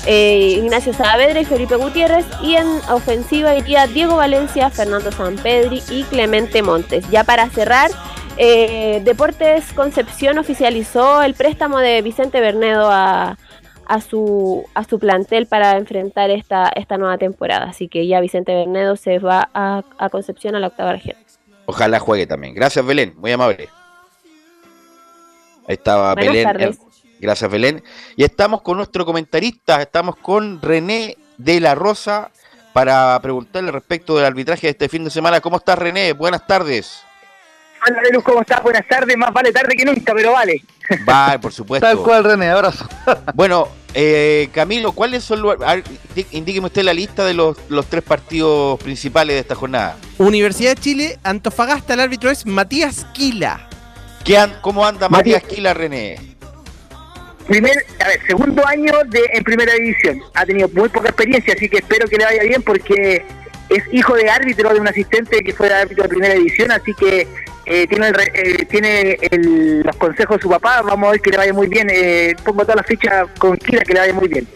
eh, Ignacio Saavedra y Felipe Gutiérrez. Y en ofensiva iría Diego Valencia, Fernando Sampedri y Clemente Montes. Ya para cerrar, eh, Deportes Concepción oficializó el préstamo de Vicente Bernedo a, a su, a su plantel para enfrentar esta, esta nueva temporada. Así que ya Vicente Bernedo se va a, a Concepción a la octava región. Ojalá juegue también. Gracias, Belén. Muy amable. Ahí estaba Buenas Belén. tardes. Gracias, Belén. Y estamos con nuestro comentarista, estamos con René de la Rosa para preguntarle respecto del arbitraje de este fin de semana. ¿Cómo estás, René? Buenas tardes. Hola, ¿cómo estás? Buenas tardes. Más vale tarde que nunca, pero vale. Vale, por supuesto. Tal cual, René, abrazo. Bueno, eh, Camilo, ¿cuáles son los... indíqueme usted la lista de los, los tres partidos principales de esta jornada. Universidad de Chile, Antofagasta, el árbitro es Matías Quila. ¿Qué an- ¿Cómo anda Matías Quila, René? Primer, a ver, segundo año de, en primera división. Ha tenido muy poca experiencia, así que espero que le vaya bien porque es hijo de árbitro de un asistente que fue árbitro de primera división, así que eh, tiene, el re- eh, tiene el- los consejos de su papá. Vamos a ver que le vaya muy bien. Eh, pongo todas las fichas con Kira que le vaya muy bien.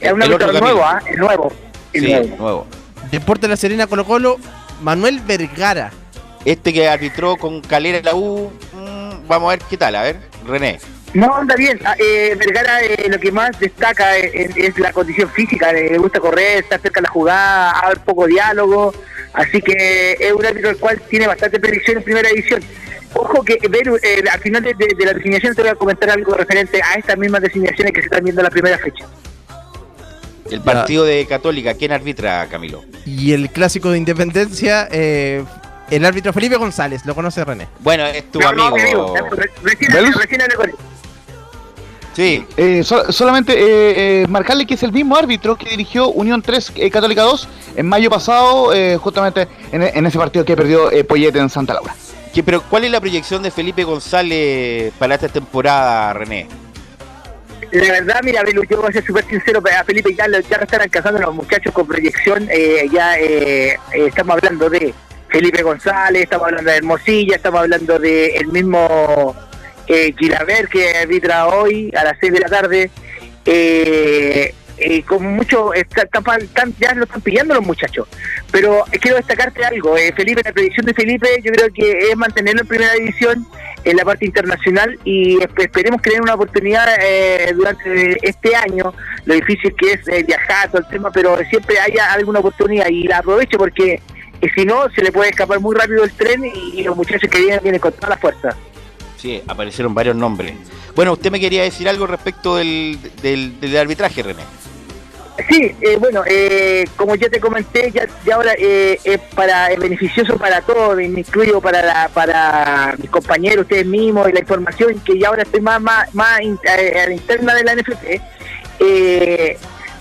Es un El árbitro nuevo. ¿ah? Es nuevo. Es Sí, nuevo. nuevo. Deporte de la Serena Colo Colo, Manuel Vergara. Este que arbitró con Calera en la U, mm, vamos a ver qué tal, a ver, René. No, anda bien. Ah, eh, Vergara eh, lo que más destaca eh, es, es la condición física. Le gusta correr, está cerca de la jugada, haber poco diálogo. Así que es un árbitro el cual tiene bastante predicción en primera división. Ojo que Beru, eh, al final de, de- de la designación te voy a comentar algo referente a estas mismas designaciones que se están viendo en la primera fecha. El partido de Católica, ¿quién arbitra, Camilo? Y el clásico de Independencia, eh, el árbitro Felipe González, lo conoce René. Bueno, es tu No, no, amigo. amigo, re- Recién, recién hablé con él. Sí. Eh, so- solamente eh, eh, marcarle que es el mismo árbitro que dirigió Unión 3 eh, Católica 2 en mayo pasado, eh, justamente en, en ese partido que perdió eh, Poyete en Santa Laura. ¿Qué- pero ¿cuál es la proyección de Felipe González para esta temporada, René? La verdad, mira, Belu, yo voy a ser súper sincero, a Felipe ya lo, ya lo están alcanzando los muchachos con proyección, eh, ya estamos hablando de Felipe González, estamos hablando de Hermosilla, estamos hablando de el mismo eh, Gilaver que arbitra hoy a las 6 de la tarde, eh, eh, con mucho, está- está- están- ya lo están pillando los muchachos, pero quiero destacarte algo, eh, Felipe, la predicción de Felipe yo creo que es mantenerlo en primera división en la parte internacional y esp- esperemos que den una oportunidad eh, durante este año, lo difícil que es eh, viajar, todo el tema, pero siempre haya alguna oportunidad y la aproveche porque eh, si no se le puede escapar muy rápido el tren y, y los muchachos que vienen vienen con toda la fuerza. Sí, aparecieron varios nombres. Bueno, usted me quería decir algo respecto del, del, arbitraje, René. Sí, eh, bueno, eh, como ya te comenté, ya, ya ahora eh, es para es beneficioso para todos, me incluyo para la, para mis compañeros, ustedes mismos, y la información que ya ahora estoy más más, más eh, a la interna de la NFP. eh,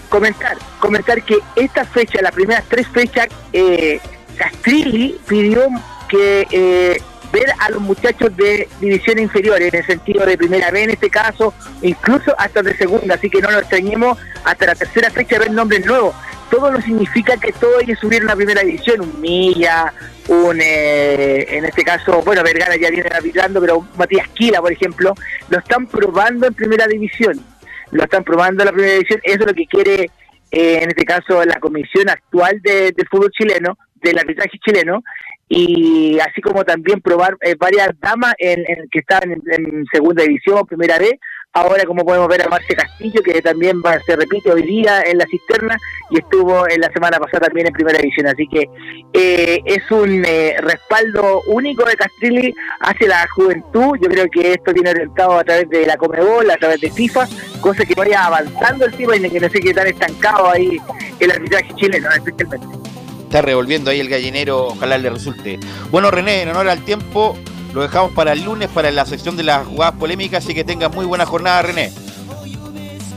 comentar, comentar que esta fecha, las primeras tres fechas, eh, Castrilli pidió que ver a los muchachos de división inferior, en el sentido de primera B en este caso, incluso hasta de segunda, así que no nos extrañemos hasta la tercera fecha ver nombres nuevos. Todo no significa que todos ellos subieron a primera división, un Milla, un, eh, en este caso, bueno, Vergara ya viene arbitrando, pero Matías Quila, por ejemplo, lo están probando en primera división, lo están probando en la primera división, eso es lo que quiere, eh, en este caso, la comisión actual de- del fútbol chileno, del arbitraje chileno, y así como también probar eh, varias damas en, que están en, segunda división, primera B. Ahora, como podemos ver a Marce Castillo, que también va, se repite hoy día en la cisterna y estuvo en la semana pasada también en primera división. Así que eh, es un eh, respaldo único de Castrilli hacia la juventud. Yo creo que esto viene orientado a través de la Comebol, a través de FIFA, cosa que vaya avanzando el tema y que no se quede tan estancado ahí el arbitraje chileno, especialmente. Está revolviendo ahí el gallinero, ojalá le resulte. Bueno, René, en honor al tiempo, lo dejamos para el lunes para la sección de las jugadas polémicas, así que tenga muy buena jornada, René.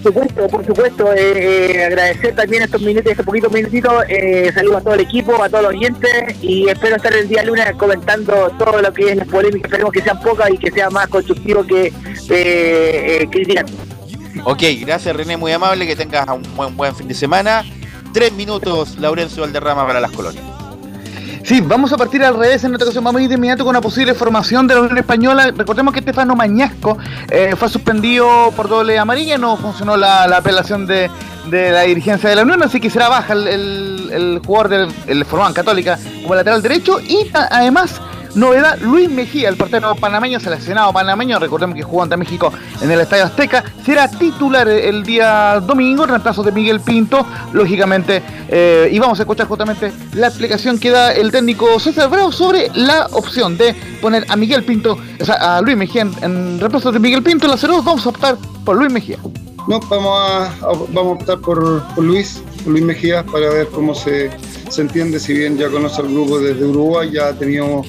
Por supuesto, por supuesto, eh, eh, agradecer también estos minutos, estos poquitos minutitos, eh, saludos a todo el equipo, a todos los oyentes y espero estar el día lunes comentando todo lo que es las polémicas, esperemos que sean pocas y que sea más constructivo que eh, eh, criticando. Ok, gracias René, muy amable, que tengas un buen, buen fin de semana. Tres minutos, Laurencio Valderrama para las colonias. Sí, vamos a partir al revés en esta ocasión. Vamos a ir de inmediato con una posible formación de la Unión Española. Recordemos que Estefano Mañasco eh, fue suspendido por doble amarilla. No funcionó la, la apelación de, la dirigencia de la Unión, así que será baja el, jugador del el Forman Católica como lateral derecho. Y además, novedad, Luis Mejía, el portero panameño, seleccionado panameño. Recordemos que jugó ante México en el Estadio Azteca. Será titular el, día domingo reemplazo de Miguel Pinto, lógicamente. eh, y vamos a escuchar justamente la explicación que da el técnico César Bravo sobre la opción de poner a Miguel Pinto, o sea, a Luis Mejía en, reemplazo de Miguel Pinto en la 0 Vamos a optar por Luis Mejía. No, vamos a, a- vamos a optar por, por Luis, por Luis Mejía, para ver cómo se, se entiende, si bien ya conoce al grupo desde Uruguay, ya ha tenido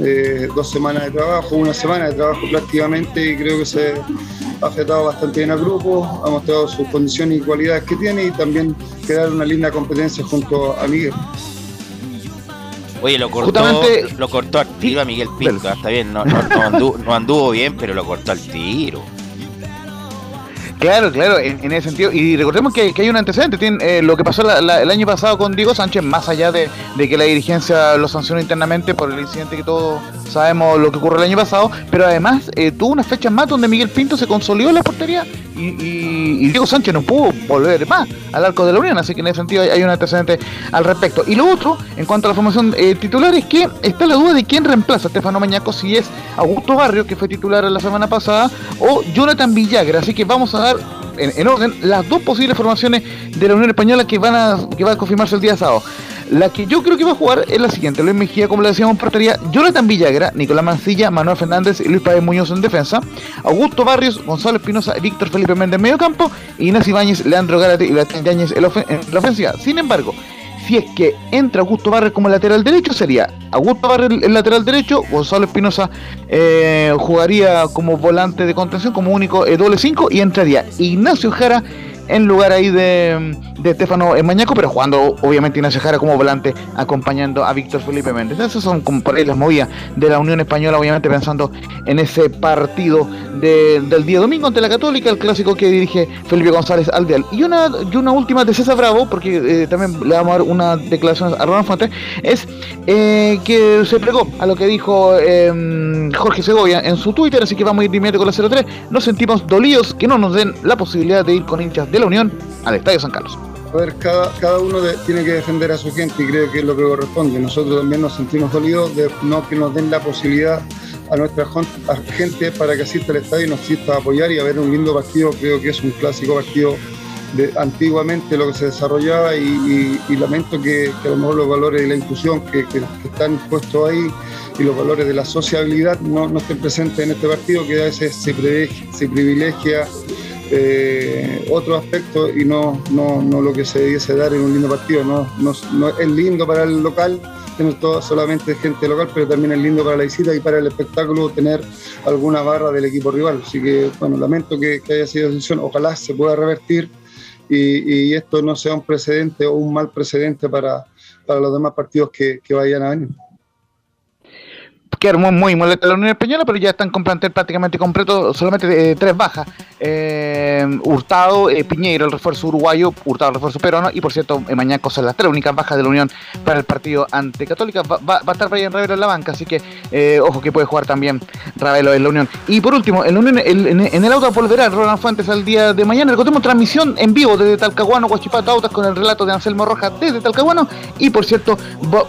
eh, dos semanas de trabajo, una semana de trabajo prácticamente, y creo que se ha afectado bastante bien al grupo, ha mostrado sus condiciones y cualidades que tiene, y también crear una linda competencia junto a Miguel. Oye, lo cortó, Justamente- lo cortó activa Miguel Pinto, está bien, no, no, no anduvo, no anduvo bien, pero lo cortó al tiro. Claro, claro, en, ese sentido. Y recordemos que, que hay un antecedente. Eh, lo que pasó el año pasado con Diego Sánchez, más allá de, de que la dirigencia lo sancionó internamente por el incidente que todos sabemos lo que ocurrió el año pasado, pero además eh, tuvo unas fechas más donde Miguel Pinto se consolidó en la portería y, y- Diego Sánchez no pudo volver más al arco de la Unión. Así que en ese sentido hay, un antecedente al respecto. Y lo otro, en cuanto a la formación eh, titular, es que está la duda de quién reemplaza a Estefano Mañaco, si es Augusto Barrio, que fue titular la semana pasada, o Jonathan Villagra. Así que vamos a dar en, en orden las dos posibles formaciones de la Unión Española que van a que va a confirmarse el día sábado. La que yo creo que va a jugar es la siguiente: Luis Mejía, como le decíamos en portería, Jonathan Villagra, Nicolás Mancilla, Manuel Fernández y Luis Páez Muñoz en defensa, Augusto Barrios, Gonzalo Espinosa, Víctor Felipe Méndez en medio campo, Ignacio Ibáñez, Leandro Gárate y Bastián Yáñez en la ofensiva. Sin embargo, si es que entra Augusto Barrios como lateral derecho, sería Augusto Barrios el lateral derecho, Gonzalo Espinosa eh, jugaría como volante de contención, como único eh, doble 5, y entraría Ignacio Jara en lugar ahí de, de Estefano Mañaco, pero jugando obviamente Ignacio Jara como volante, acompañando a Víctor Felipe Méndez. Esas son las movidas de la Unión Española, obviamente pensando en ese partido de- del día domingo ante la Católica, el clásico que dirige Felipe González Aldeal. Y una, y una última de César Bravo, porque eh, también le vamos a dar una declaración a Ronald Fuentes, es eh, que se plegó a lo que dijo eh, Jorge Segovia en su Twitter, así que vamos a ir inmediato con la 03. Nos sentimos dolidos que no nos den la posibilidad de ir con hinchas de la Unión al Estadio San Carlos. A ver, cada, cada uno de- tiene que defender a su gente y creo que es lo que corresponde. Nosotros también nos sentimos dolidos de no que nos den la posibilidad a nuestra gente para que asista al estadio y nos asista a apoyar y a ver un lindo partido. Creo que es un clásico partido de antiguamente lo que se desarrollaba y, y- y lamento que, que a lo mejor los valores de la inclusión que, que- que están puestos ahí y los valores de la sociabilidad no, no estén presentes en este partido, que a veces se se privilegia eh, otro aspecto y no, no, no lo que se debiese dar en un lindo partido. No, no, es lindo para el local tener todo, solamente gente local, pero también es lindo para la visita y para el espectáculo tener alguna barra del equipo rival. Así que, bueno, lamento que, haya sido decisión. Ojalá se pueda revertir y, y, esto no sea un precedente o un mal precedente para, para los demás partidos que, que vayan a venir quedaron muy, muy molesta la Unión Española, pero ya están con plantel prácticamente completo, solamente eh, tres bajas. Eh, Hurtado, eh, Piñeiro, el refuerzo uruguayo, Hurtado, el refuerzo peruano, y por cierto, eh, Mañaco son las tres únicas bajas de la Unión para el partido ante Católica. Va, a estar Brian Ravelo en la banca, así que ojo que puede jugar también Ravelo en la Unión. Y por último, en, Unión, el, en, en, el auto volverá Ronald Fuentes al día de mañana. Recordemos transmisión en vivo desde Talcahuano, Guachipato Autos, con el relato de Anselmo Rojas desde Talcahuano. Y por cierto,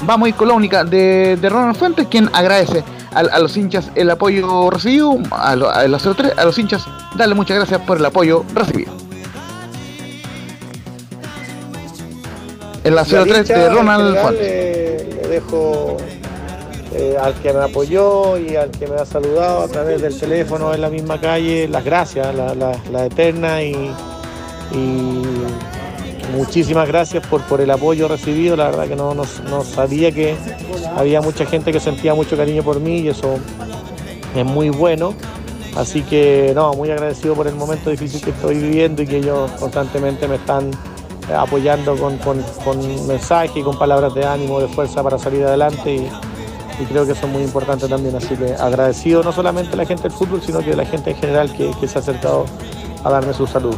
vamos a ir con la única de, de Ronald Fuentes, quien agradece a, a, los hinchas el apoyo recibido, a, lo, a, los 03, a los hinchas, darle muchas gracias por el apoyo recibido. En la 03 de Ronald Fuentes. Le, le dejo eh, al que me apoyó y al que me ha saludado a través del teléfono en la misma calle, las gracias, la, la, la eterna y, y, muchísimas gracias por, por el apoyo recibido. La verdad que no, no, no, sabía que había mucha gente que sentía mucho cariño por mí y eso es muy bueno. Así que no, muy agradecido por el momento difícil que estoy viviendo y que ellos constantemente me están apoyando con, con, con mensajes y con palabras de ánimo, de fuerza para salir adelante. Y, creo que eso es muy importante también. Así que agradecido no solamente a la gente del fútbol, sino que a la gente en general que, que se ha acercado a darme su salud.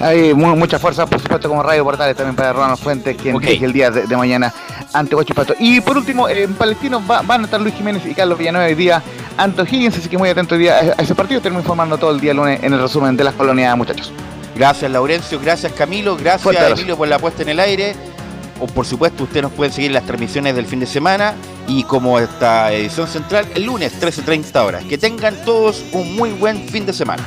Hay mucha fuerza, por supuesto, como Radio Portales también para Ronald Fuentes, quien okay. el día de, de, mañana ante Guachipato. Y por último, en Palestino va, van a estar Luis Jiménez y Carlos Villanueva hoy día ante Higgins, así que muy atento hoy día a ese partido. Tenemos informando todo el día lunes en el resumen de las colonias, muchachos. Gracias, Laurencio. Gracias, Camilo. Gracias, Fuerte Emilio, por la puesta en el aire. O por supuesto, ustedes nos pueden seguir en las transmisiones del fin de semana y como esta edición central el lunes 13.30 horas. Que tengan todos un muy buen fin de semana.